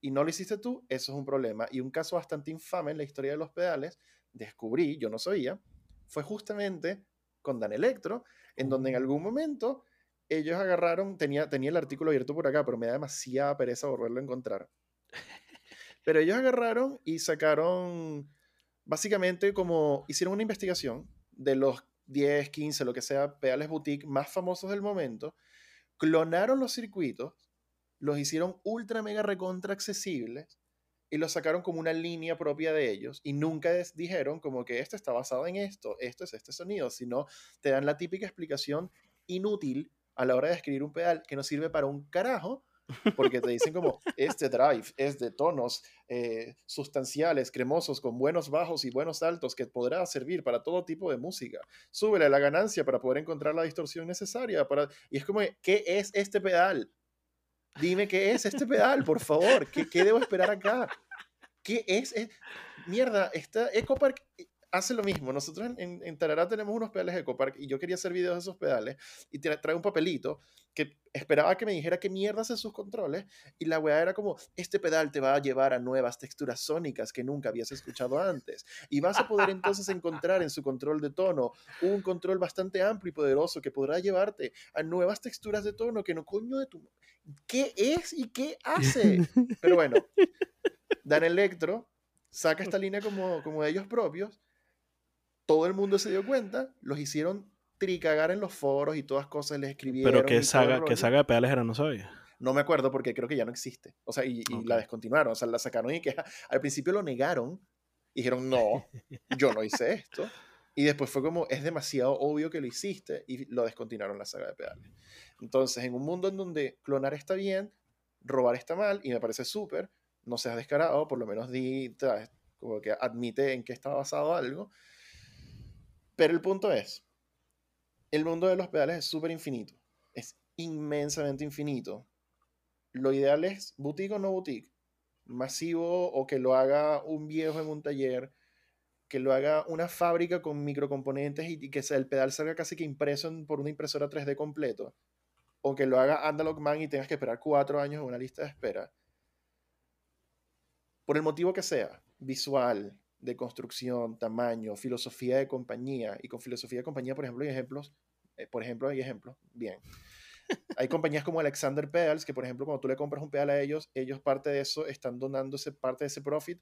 y no lo hiciste tú, eso es un problema. Y un caso bastante infame en la historia de los pedales, descubrí, yo no sabía, fue justamente con Dan Electro, en donde en algún momento ellos agarraron, tenía, tenía el artículo abierto por acá, pero me da demasiada pereza volverlo a encontrar. (laughs) Pero ellos agarraron y sacaron, básicamente como hicieron una investigación de los 10, 15, lo que sea, pedales boutique más famosos del momento, clonaron los circuitos, los hicieron ultra mega recontra accesibles y los sacaron como una línea propia de ellos y nunca des- dijeron como que esto está basado en esto, esto es este sonido, sino te dan la típica explicación inútil a la hora de escribir un pedal que no sirve para un carajo porque te dicen como (laughs) este drive es de tonos eh, sustanciales, cremosos, con buenos bajos y buenos altos que podrá servir para todo tipo de música. Súbele la ganancia para poder encontrar la distorsión necesaria. Para... Y es como, ¿qué es este pedal? Dime qué es este pedal, por favor. ¿Qué, qué debo esperar acá? ¿Qué es? Eh, Mierda, esta EcoPark hace lo mismo. Nosotros en, en, Tarará tenemos unos pedales EcoPark y yo quería hacer videos de esos pedales y tra trae un papelito que esperaba que me dijera qué mierda hacen sus controles y la weá era como, este pedal te va a llevar a nuevas texturas sónicas que nunca habías escuchado antes y vas a poder entonces encontrar en su control de tono un control bastante amplio y poderoso que podrá llevarte a nuevas texturas de tono que no coño de tu... ¿Qué es y qué hace? Pero bueno, Dan Electro saca esta línea como, como de ellos propios, todo el mundo se dio cuenta, los hicieron tricagar en los foros y todas cosas les escribieron. Pero qué saga, qué saga de pedales era, no sabía. No me acuerdo porque creo que ya no existe. O sea, y, la descontinuaron. O sea, la sacaron y que (laughs) al principio lo negaron. Dijeron, no, (laughs) yo no hice esto. Y después fue como, es demasiado obvio que lo hiciste y lo descontinuaron la saga de pedales. Entonces, en un mundo en donde clonar está bien, robar está mal, y me parece súper, no seas descarado, por lo menos di, como que admite en qué está basado algo. Pero el punto es, el mundo de los pedales es súper infinito. Es inmensamente infinito. Lo ideal es boutique o no boutique. Masivo o que lo haga un viejo en un taller. Que lo haga una fábrica con microcomponentes y, y que el pedal salga casi que impreso por una impresora 3D completo. O que lo haga Analog Man y tengas que esperar cuatro años en una lista de espera. Por el motivo que sea. visual, de construcción, tamaño, filosofía de compañía, y con filosofía de compañía, por ejemplo, hay ejemplos, eh, por ejemplo, hay ejemplos, bien. Hay compañías como Alexander Pedals, que por ejemplo, cuando tú le compras un pedal a ellos, ellos parte de eso están donándose parte de ese profit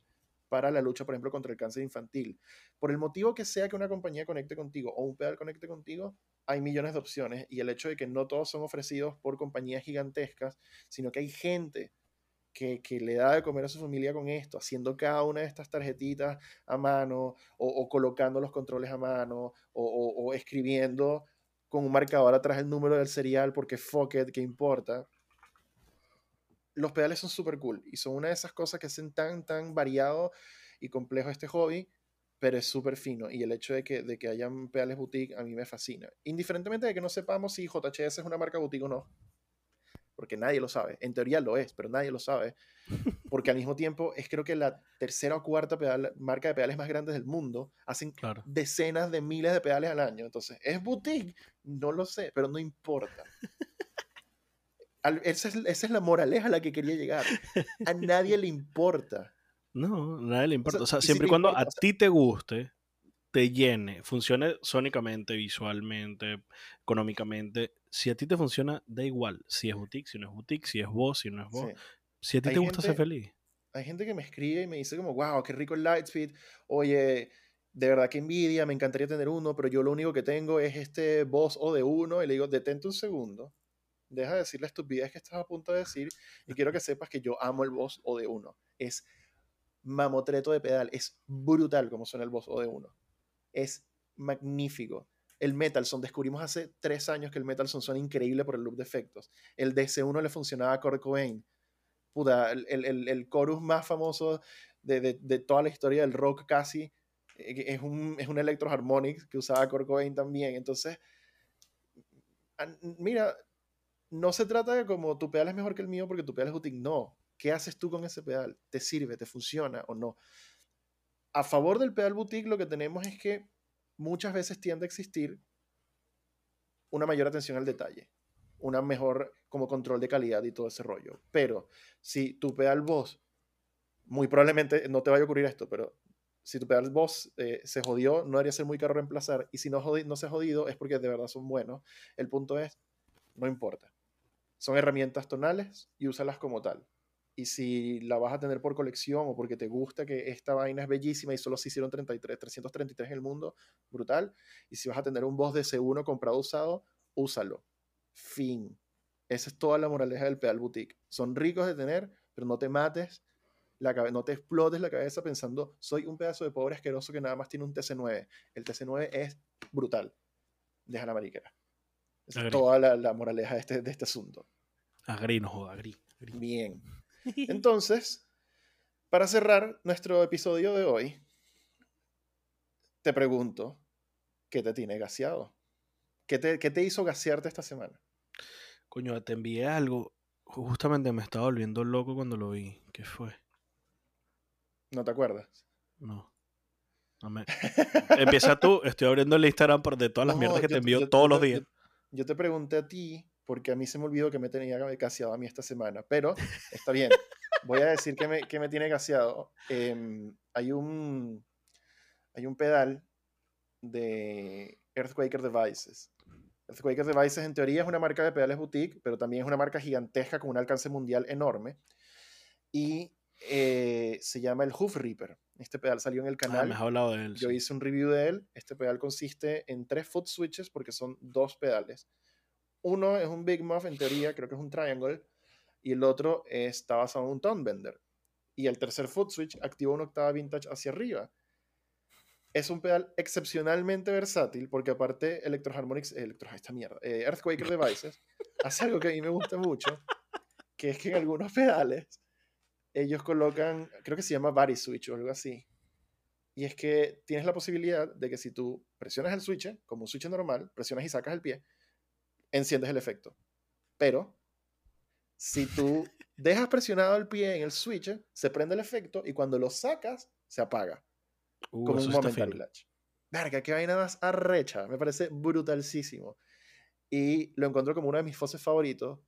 para la lucha, por ejemplo, contra el cáncer infantil. Por el motivo que sea que una compañía conecte contigo o un pedal conecte contigo, hay millones de opciones y el hecho de que no todos son ofrecidos por compañías gigantescas, sino que hay gente que, le da de comer a su familia con esto, haciendo cada una de estas tarjetitas a mano o, colocando los controles a mano o, o, escribiendo con un marcador atrás el número del serial porque fuck it, ¿qué importa? Los pedales son súper cool y son una de esas cosas que hacen tan, tan variado y complejo este hobby, pero es súper fino y el hecho de que, de que hayan pedales boutique a mí me fascina. Indiferentemente de que no sepamos si JHS es una marca boutique o no porque nadie lo sabe. En teoría lo es, pero nadie lo sabe. Porque al (laughs) mismo tiempo es creo que la tercera o cuarta pedal, marca de pedales más grandes del mundo. Hacen Claro. decenas de miles de pedales al año. Entonces, ¿es boutique? No lo sé, pero no importa. Al- esa, es, esa es la moraleja a la que quería llegar. A nadie le importa. (laughs) No, a nadie le importa. O sea, y si siempre y cuando importa, a o sea- ti te guste, te llene, funcione sónicamente, visualmente, económicamente. Si a ti te funciona, da igual. Si es boutique, si no es boutique, si es vos, si no es vos. Sí. Si a ti Hay te gusta ser feliz. hay gente que me escribe y me dice como, wow, qué rico el Lightspeed. Oye, de verdad que envidia, me encantaría tener uno, pero yo lo único que tengo es este Boss O de uno. Y le digo, detente un segundo. Deja de decir la estupidez que estás a punto de decir. Y quiero que sepas que yo amo el Boss O de uno. Es mamotreto de pedal. Es brutal como suena el Boss O de uno. Es magnífico. El Metalson, descubrimos hace tres años que el Metalson suena increíble por el loop de efectos. El DC1 le funcionaba a Kurt Cobain puta, el, el, el- chorus más famoso de, de- toda la historia del rock casi eh, es un, es un Electro Harmonics que usaba Kurt Cobain también. Entonces, mira, no se trata de como tu pedal es mejor que el mío porque tu pedal es útil. No. ¿Qué haces tú con ese pedal? ¿Te sirve? ¿Te funciona o no? A favor del pedal boutique lo que tenemos es que muchas veces tiende a existir una mayor atención al detalle, una mejor como control de calidad y todo ese rollo. Pero si tu pedal Boss, muy probablemente no te vaya a ocurrir esto, pero si tu pedal Boss eh, se jodió, no debería ser muy caro reemplazar. Y si no, no se ha jodido, es porque de verdad son buenos. El punto es, no importa. Son herramientas tonales y úsalas como tal. Y si la vas a tener por colección o porque te gusta que esta vaina es bellísima y solo se hicieron 33, 333 en el mundo, brutal. Y si vas a tener un Boss de C1 comprado usado, úsalo. Fin. Esa es toda la moraleja del pedal boutique. Son ricos de tener, pero no te mates, la no te explotes la cabeza pensando, soy un pedazo de pobre asqueroso que nada más tiene un TC9. El TC9 es brutal. Deja la mariquera. Esa es toda la, la moraleja de este, de este asunto. Agri, no joda, agri. agri. Bien. (laughs) Entonces, para cerrar nuestro episodio de hoy, te pregunto, ¿qué te tiene gaseado? ¿Qué te, qué te hizo gasearte esta semana? Coño, te envié algo. Justamente me estaba volviendo loco cuando lo vi. ¿Qué fue? ¿No te acuerdas? No. No me... (laughs) Empieza tú. Estoy abriendo el Instagram por de todas las No, mierdas que te envío todos yo los días. Yo, yo te pregunté a ti porque a mí se me olvidó que me tenía gaseado a mí esta semana, pero está bien. Voy a decir que me, que me tiene gaseado. Em, hay, un, hay un pedal de Earthquaker Devices. Earthquaker Devices en teoría es una marca de pedales boutique, pero también es una marca gigantesca con un alcance mundial enorme. Y eh, se llama el Hoof Reaper. Este pedal salió en el Ah, canal. me has hablado de él. Yo sí. hice un review de él. Este pedal consiste en tres foot switches porque son dos pedales. Uno es un Big Muff, en teoría, creo que es un triangle. Y el otro está basado en un tone bender. Y el tercer foot switch activa una octava vintage hacia arriba. Es un pedal excepcionalmente versátil porque aparte Electro Harmonics, Electro, esta mierda, eh, Earthquaker Devices, hace algo que a mí me gusta mucho, que es que en algunos pedales ellos colocan, creo que se llama body switch o algo así. Y es que tienes la posibilidad de que si tú presionas el switch, como un switch normal, presionas y sacas el pie, enciendes el efecto. Pero si tú (laughs) dejas presionado el pie en el switch, se prende el efecto y cuando lo sacas, se apaga. Uh, como un momentary latch. Verga, qué vaina más arrecha. Me parece brutalísimo. Y lo encuentro como uno de mis foses favoritos.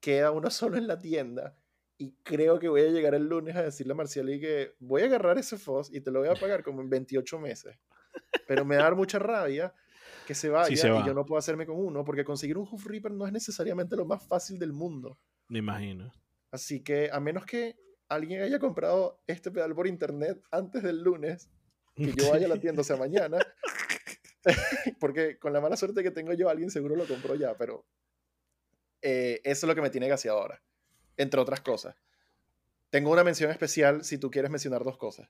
Queda uno (laughs) solo en la tienda Y creo que voy a llegar el lunes a decirle a Marcial y que voy a agarrar ese FOS y te lo voy a pagar como en 28 meses. Pero me da mucha rabia que se vaya se va. y yo no puedo hacerme con uno, porque conseguir un Hoof Reaper no es necesariamente lo más fácil del mundo. Me imagino. Así que a menos que alguien haya comprado este pedal por internet antes del lunes, que yo vaya a la tienda, o sea, mañana, (laughs) (laughs) porque con la mala suerte que tengo yo, alguien seguro lo compró ya, pero eh, eso es lo que me tiene gaseado ahora, entre otras cosas. Tengo una mención especial si tú quieres mencionar dos cosas.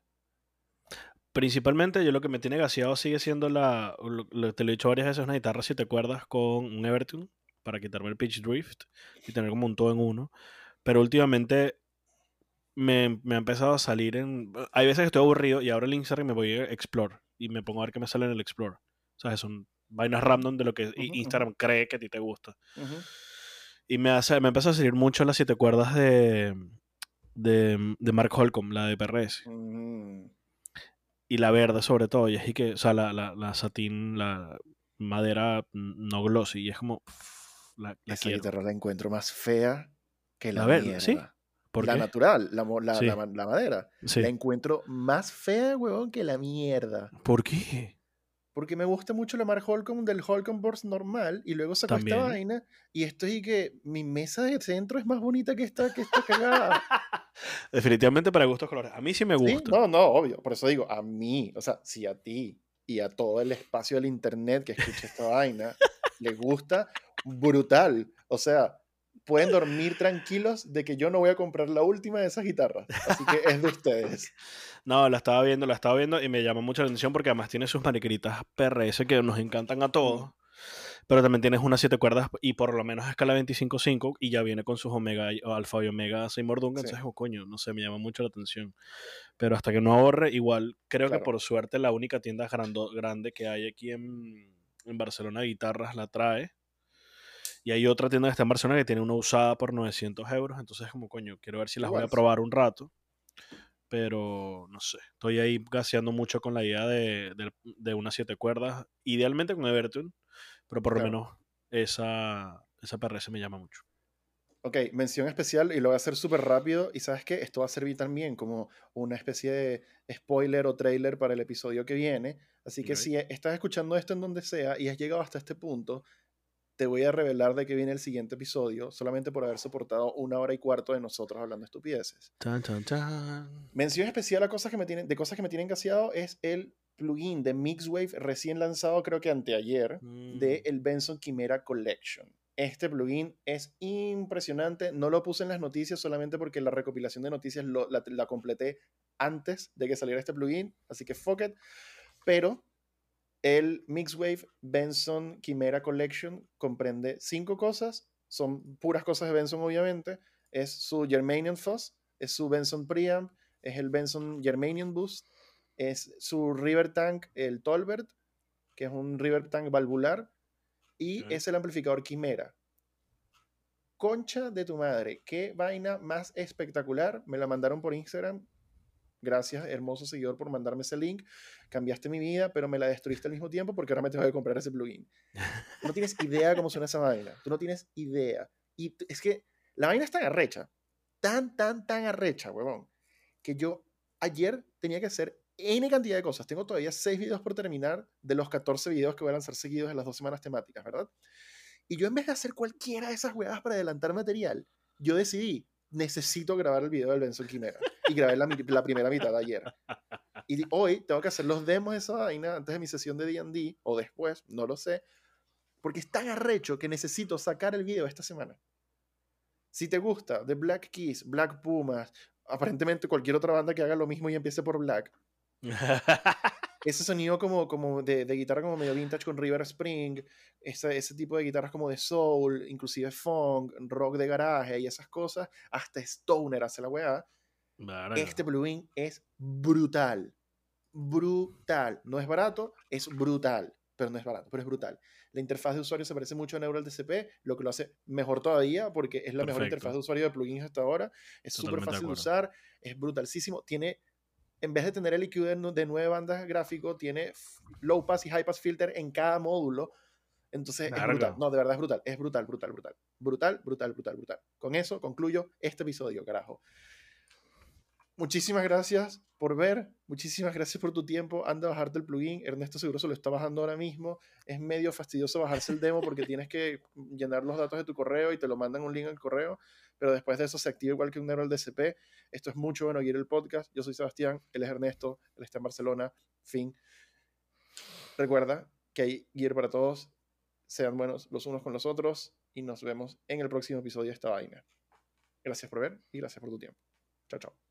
Principalmente yo lo que me tiene gaseado sigue siendo la, lo- lo- te lo he dicho varias veces, una guitarra si te acuerdas con un Everton para quitarme el pitch drift y tener como un todo en uno. Pero últimamente me, me ha empezado a salir en... Hay veces que estoy aburrido y ahora el Instagram me voy a Explore y me pongo a ver qué me sale en el Explore. O sea, son vainas random de lo que i- Ujú, Instagram cree que a ti te gusta. Ujú. Y me, hace, me empezó a salir mucho las siete cuerdas de, de, de Mark Holcomb, la de PRS. Y la verde sobre todo, y es y que, o sea, la, la, la satín, la madera no glossy, y es como, la, la esa guitarra la encuentro más fea que la A ver, mierda. ¿sí? ¿Por la qué? natural, la, la, Sí. la ma- la madera. Sí. La encuentro más fea, huevón, que la mierda. ¿Por qué? Porque me gusta mucho la Mark Holcomb del Holcomb Board normal y luego sacó esta vaina y estoy que mi mesa de centro es más bonita que esta, que esta cagada. (laughs) (laughs) Definitivamente para gustos colores. A mí sí me Sí, gusta. No, no, obvio. Por eso digo, a mí, o sea, si a ti y a todo el espacio del internet que escucha esta vaina (laughs) les gusta, brutal. O sea, pueden dormir tranquilos de que yo no voy a comprar la última de esas guitarras. Así que es de (laughs) ustedes. No, la estaba viendo, la estaba viendo y me llama mucho la atención porque además tiene sus mariqueritas PRS que nos encantan a todos. Pero también tienes unas siete cuerdas y por lo menos a escala 25.5 y ya viene con sus Omega, Alfa y Omega Seymour Duncan. Sí. Entonces, oh, coño, no sé, me llama mucho la atención. Pero hasta que no ahorre, igual creo Claro. que por suerte la única tienda grando- grande que hay aquí en, en Barcelona guitarras la trae. Y hay otra tienda que está en Barcelona que tiene una usada por 900 euros. Entonces, como coño, quiero ver si las voy a probar un rato. Pero no sé, estoy ahí gaseando mucho con la idea de, de, de unas siete cuerdas. Idealmente con Everton, pero por lo menos esa, esa PRS me llama mucho. Ok, mención especial y lo voy a hacer súper rápido. Y sabes qué, esto va a servir también como una especie de spoiler o trailer para el episodio que viene. Así que si estás escuchando esto en donde sea y has llegado hasta este punto, te voy a revelar de qué viene el siguiente episodio, solamente por haber soportado una hora y cuarto de nosotros hablando estupideces. Mención especial a cosas que me tienen, de cosas que me tienen gaseado es el plugin de Mixwave recién lanzado, creo que anteayer, de Mm. el Benson Chimera Collection. Este plugin es impresionante. No lo puse en las noticias solamente porque la recopilación de noticias lo- la, la completé antes de que saliera este plugin. Así que fuck it. Pero el Mixwave Benson Chimera Collection comprende cinco cosas. Son puras cosas de Benson, obviamente. Es su Germanium Fuzz, es su Benson Preamp, es el Benson Germanium Boost, es su River Tank, el Tolbert, que es un River Tank valvular, y es el amplificador Quimera. Concha de tu madre, qué vaina más espectacular. Me la mandaron por Instagram. Gracias, hermoso seguidor, por mandarme ese link. Cambiaste mi vida, pero me la destruiste al mismo tiempo porque ahora me tengo que comprar ese plugin. No tienes idea cómo suena esa vaina. Tú no tienes idea. Y es que la vaina es tan arrecha, tan, tan, tan arrecha, huevón, que yo ayer tenía que hacer N cantidad de cosas. Tengo todavía 6 videos por terminar de los 14 videos que voy a lanzar seguidos en las dos semanas temáticas, ¿verdad? Y yo en vez de hacer cualquiera de esas huevadas para adelantar material, yo decidí, necesito grabar el video del Benson Quimera. Y grabé la, la primera mitad de ayer. Y hoy tengo que hacer los demos de esa vaina antes de mi sesión de D&D, o después, no lo sé, porque es tan arrecho que necesito sacar el video esta semana. Si te gusta The Black Keys, Black Pumas, aparentemente cualquier otra banda que haga lo mismo y empiece por Black, (laughs) ese sonido como, como de, de guitarra como medio vintage con River Spring, ese, ese tipo de guitarras como de soul, inclusive funk, rock de garaje y esas cosas, hasta Stoner hace la weá. Este plugin es brutal. Brutal. No es barato, es brutal. Pero no es barato, pero es brutal. La interfaz de usuario se parece mucho a Neural DCP, lo que lo hace mejor todavía porque es la mejor interfaz de usuario de plugins hasta ahora. Es súper de fácil de acuerdo. usar, es brutalísimo. Tiene, en vez de tener el EQ de, de nueve bandas gráfico, tiene low pass y high pass filter en cada módulo. Entonces es Verga. brutal. No, de verdad es brutal. Es brutal, brutal, brutal. Brutal, brutal, brutal, brutal. Con eso concluyo este episodio, carajo. Muchísimas gracias por ver. Muchísimas gracias por tu tiempo. Anda a bajarte el plugin. Ernesto seguro se lo está bajando ahora mismo. Es medio fastidioso bajarse el demo porque tienes que llenar los datos de tu correo y te lo mandan un link al correo. Pero después de eso se activa igual que un el DCP. Esto es mucho bueno ir el podcast. Yo soy Sebastián, él es Ernesto, él está en Barcelona. Fin. Recuerda que hay gear para todos. Sean buenos los unos con los otros y nos vemos en el próximo episodio de esta vaina. Gracias por ver y gracias por tu tiempo. Chao, chao.